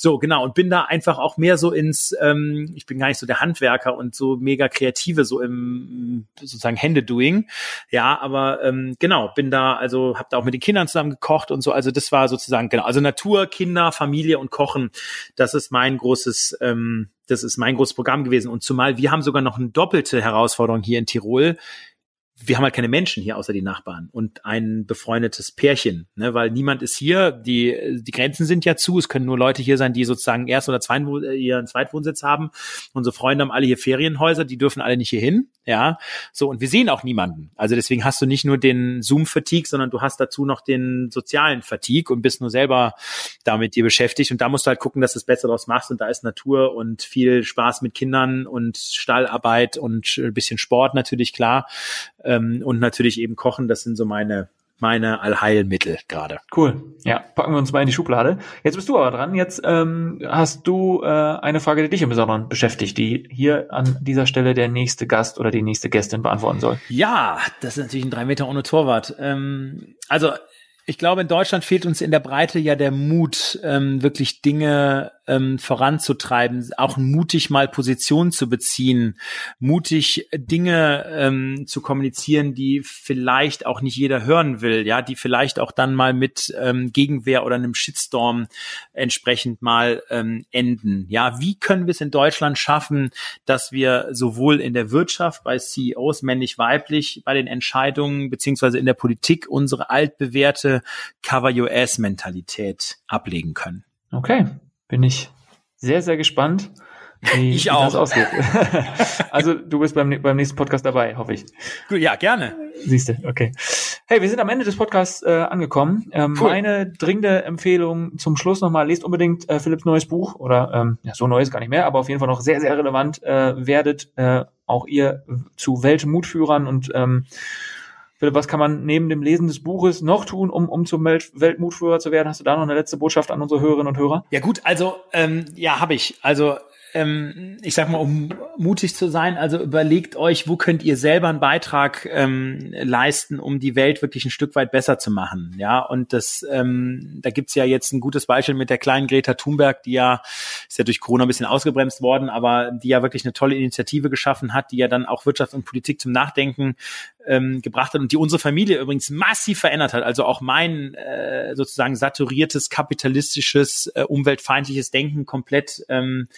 So, genau. Und bin da einfach auch mehr so ins, ähm, ich bin gar nicht so der Handwerker und so mega kreative, so im sozusagen Händedoing. Ja, aber ähm, genau, bin da, also habe da auch mit den Kindern zusammen gekocht und so. Also das war sozusagen, genau, also Natur, Kinder, Familie und Kochen, das ist mein großes, ähm, das ist mein großes Programm gewesen. Und zumal wir haben sogar noch eine doppelte Herausforderung hier in Tirol wir haben halt keine Menschen hier außer die Nachbarn und ein befreundetes Pärchen, ne, weil niemand ist hier, die, die Grenzen sind ja zu, es können nur Leute hier sein, die sozusagen Erst- oder Zweitwohn äh, ihren Zweitwohnsitz haben. Unsere Freunde haben alle hier Ferienhäuser, die dürfen alle nicht hier hin, ja, so, und wir sehen auch niemanden. Also deswegen hast du nicht nur den Zoom-Fatigue, sondern du hast dazu noch den sozialen Fatigue und bist nur selber damit dir beschäftigt. Und da musst du halt gucken, dass du es besser draus machst. Und da ist Natur und viel Spaß mit Kindern und Stallarbeit und ein bisschen Sport natürlich, klar, ähm, und natürlich eben Kochen, das sind so meine meine Allheilmittel gerade. Cool. Ja, packen wir uns mal in die Schublade. Jetzt bist du aber dran. Jetzt ähm, hast du äh, eine Frage, die dich im Besonderen beschäftigt, die hier an dieser Stelle der nächste Gast oder die nächste Gästin beantworten soll. Ja, das ist natürlich ein drei Meter ohne Torwart. Ähm, also ich glaube, in Deutschland fehlt uns in der Breite ja der Mut, ähm, wirklich Dinge ähm, voranzutreiben, auch mutig mal Position zu beziehen, mutig Dinge ähm, zu kommunizieren, die vielleicht auch nicht jeder hören will, ja, die vielleicht auch dann mal mit ähm, Gegenwehr oder einem Shitstorm entsprechend mal ähm, enden. Ja, wie können wir es in Deutschland schaffen, dass wir sowohl in der Wirtschaft bei CEOs männlich-weiblich bei den Entscheidungen beziehungsweise in der Politik unsere altbewährte Cover Ass Mentalität ablegen können? Okay, bin ich sehr, sehr gespannt, wie, (laughs) ich auch. das ausgeht. (laughs) also du bist beim, beim nächsten Podcast dabei, hoffe ich. Ja, gerne. Siehst du, okay. Hey, wir sind am Ende des Podcasts äh, angekommen. Ähm, cool. Meine dringende Empfehlung zum Schluss nochmal, lest unbedingt äh, Philipps neues Buch oder ähm, ja, so neues gar nicht mehr, aber auf jeden Fall noch sehr, sehr relevant äh, werdet äh, auch ihr zu Weltmutführern und ähm, Philipp, was kann man neben dem Lesen des Buches noch tun, um, um zum Welt Weltmutführer zu werden? Hast du da noch eine letzte Botschaft an unsere Hörerinnen und Hörer? Ja gut, also ähm, ja, habe ich. Also ähm, ich sag mal, um mutig zu sein, also überlegt euch, wo könnt ihr selber einen Beitrag ähm, leisten, um die Welt wirklich ein Stück weit besser zu machen. Ja, und das, ähm, da gibt's ja jetzt ein gutes Beispiel mit der kleinen Greta Thunberg, die ja, ist ja durch Corona ein bisschen ausgebremst worden, aber die ja wirklich eine tolle Initiative geschaffen hat, die ja dann auch Wirtschaft und Politik zum Nachdenken ähm, gebracht hat und die unsere Familie übrigens massiv verändert hat. Also auch mein äh, sozusagen saturiertes, kapitalistisches, äh, umweltfeindliches Denken komplett ähm,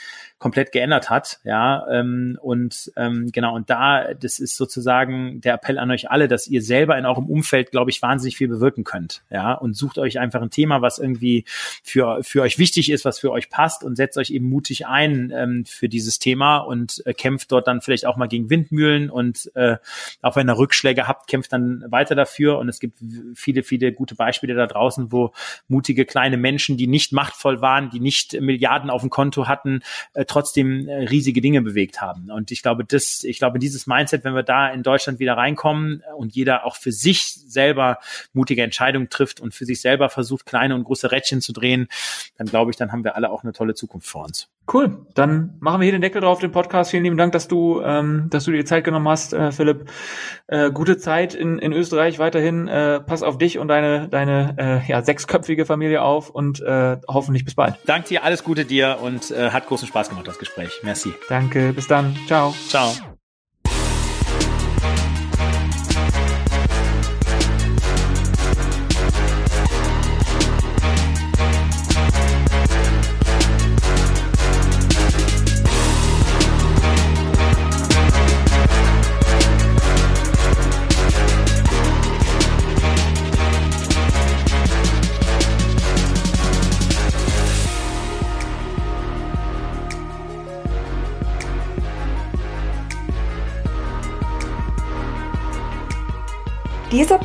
komplett geändert hat. Ja, ähm, und ähm, genau, und da, das ist sozusagen der Appell an euch alle, dass ihr selber in eurem Umfeld, glaube ich, wahnsinnig viel bewirken könnt. Ja, und sucht euch einfach ein Thema, was irgendwie für, für euch wichtig ist, was für euch passt und setzt euch eben mutig ein ähm, für dieses Thema und äh, kämpft dort dann vielleicht auch mal gegen Windmühlen und äh, auch wenn ihr Rückschläge habt, kämpft dann weiter dafür. Und es gibt viele, viele gute Beispiele da draußen, wo mutige kleine Menschen, die nicht machtvoll waren, die nicht Milliarden auf dem Konto hatten, äh, trotzdem äh, riesige Dinge bewegt haben. Und ich glaube, das, ich glaube, dieses Mindset, wenn wir da in Deutschland wieder reinkommen und jeder auch für sich selber mutige Entscheidungen trifft und für sich selber versucht, kleine und große Rädchen zu drehen, dann glaube ich, dann haben wir alle auch eine tolle Zukunft vor uns. Cool. Dann machen wir hier den Deckel drauf, den Podcast. Vielen lieben Dank, dass du, ähm, dass du dir Zeit genommen hast, äh, Philipp. Äh, äh, gute Zeit in, in Österreich weiterhin. Äh, pass auf dich und deine, deine äh, ja, sechsköpfige Familie auf und äh, hoffentlich bis bald. Danke dir, alles Gute dir und äh, hat großen Spaß gemacht, das Gespräch. Merci. Danke, bis dann. Ciao. Ciao.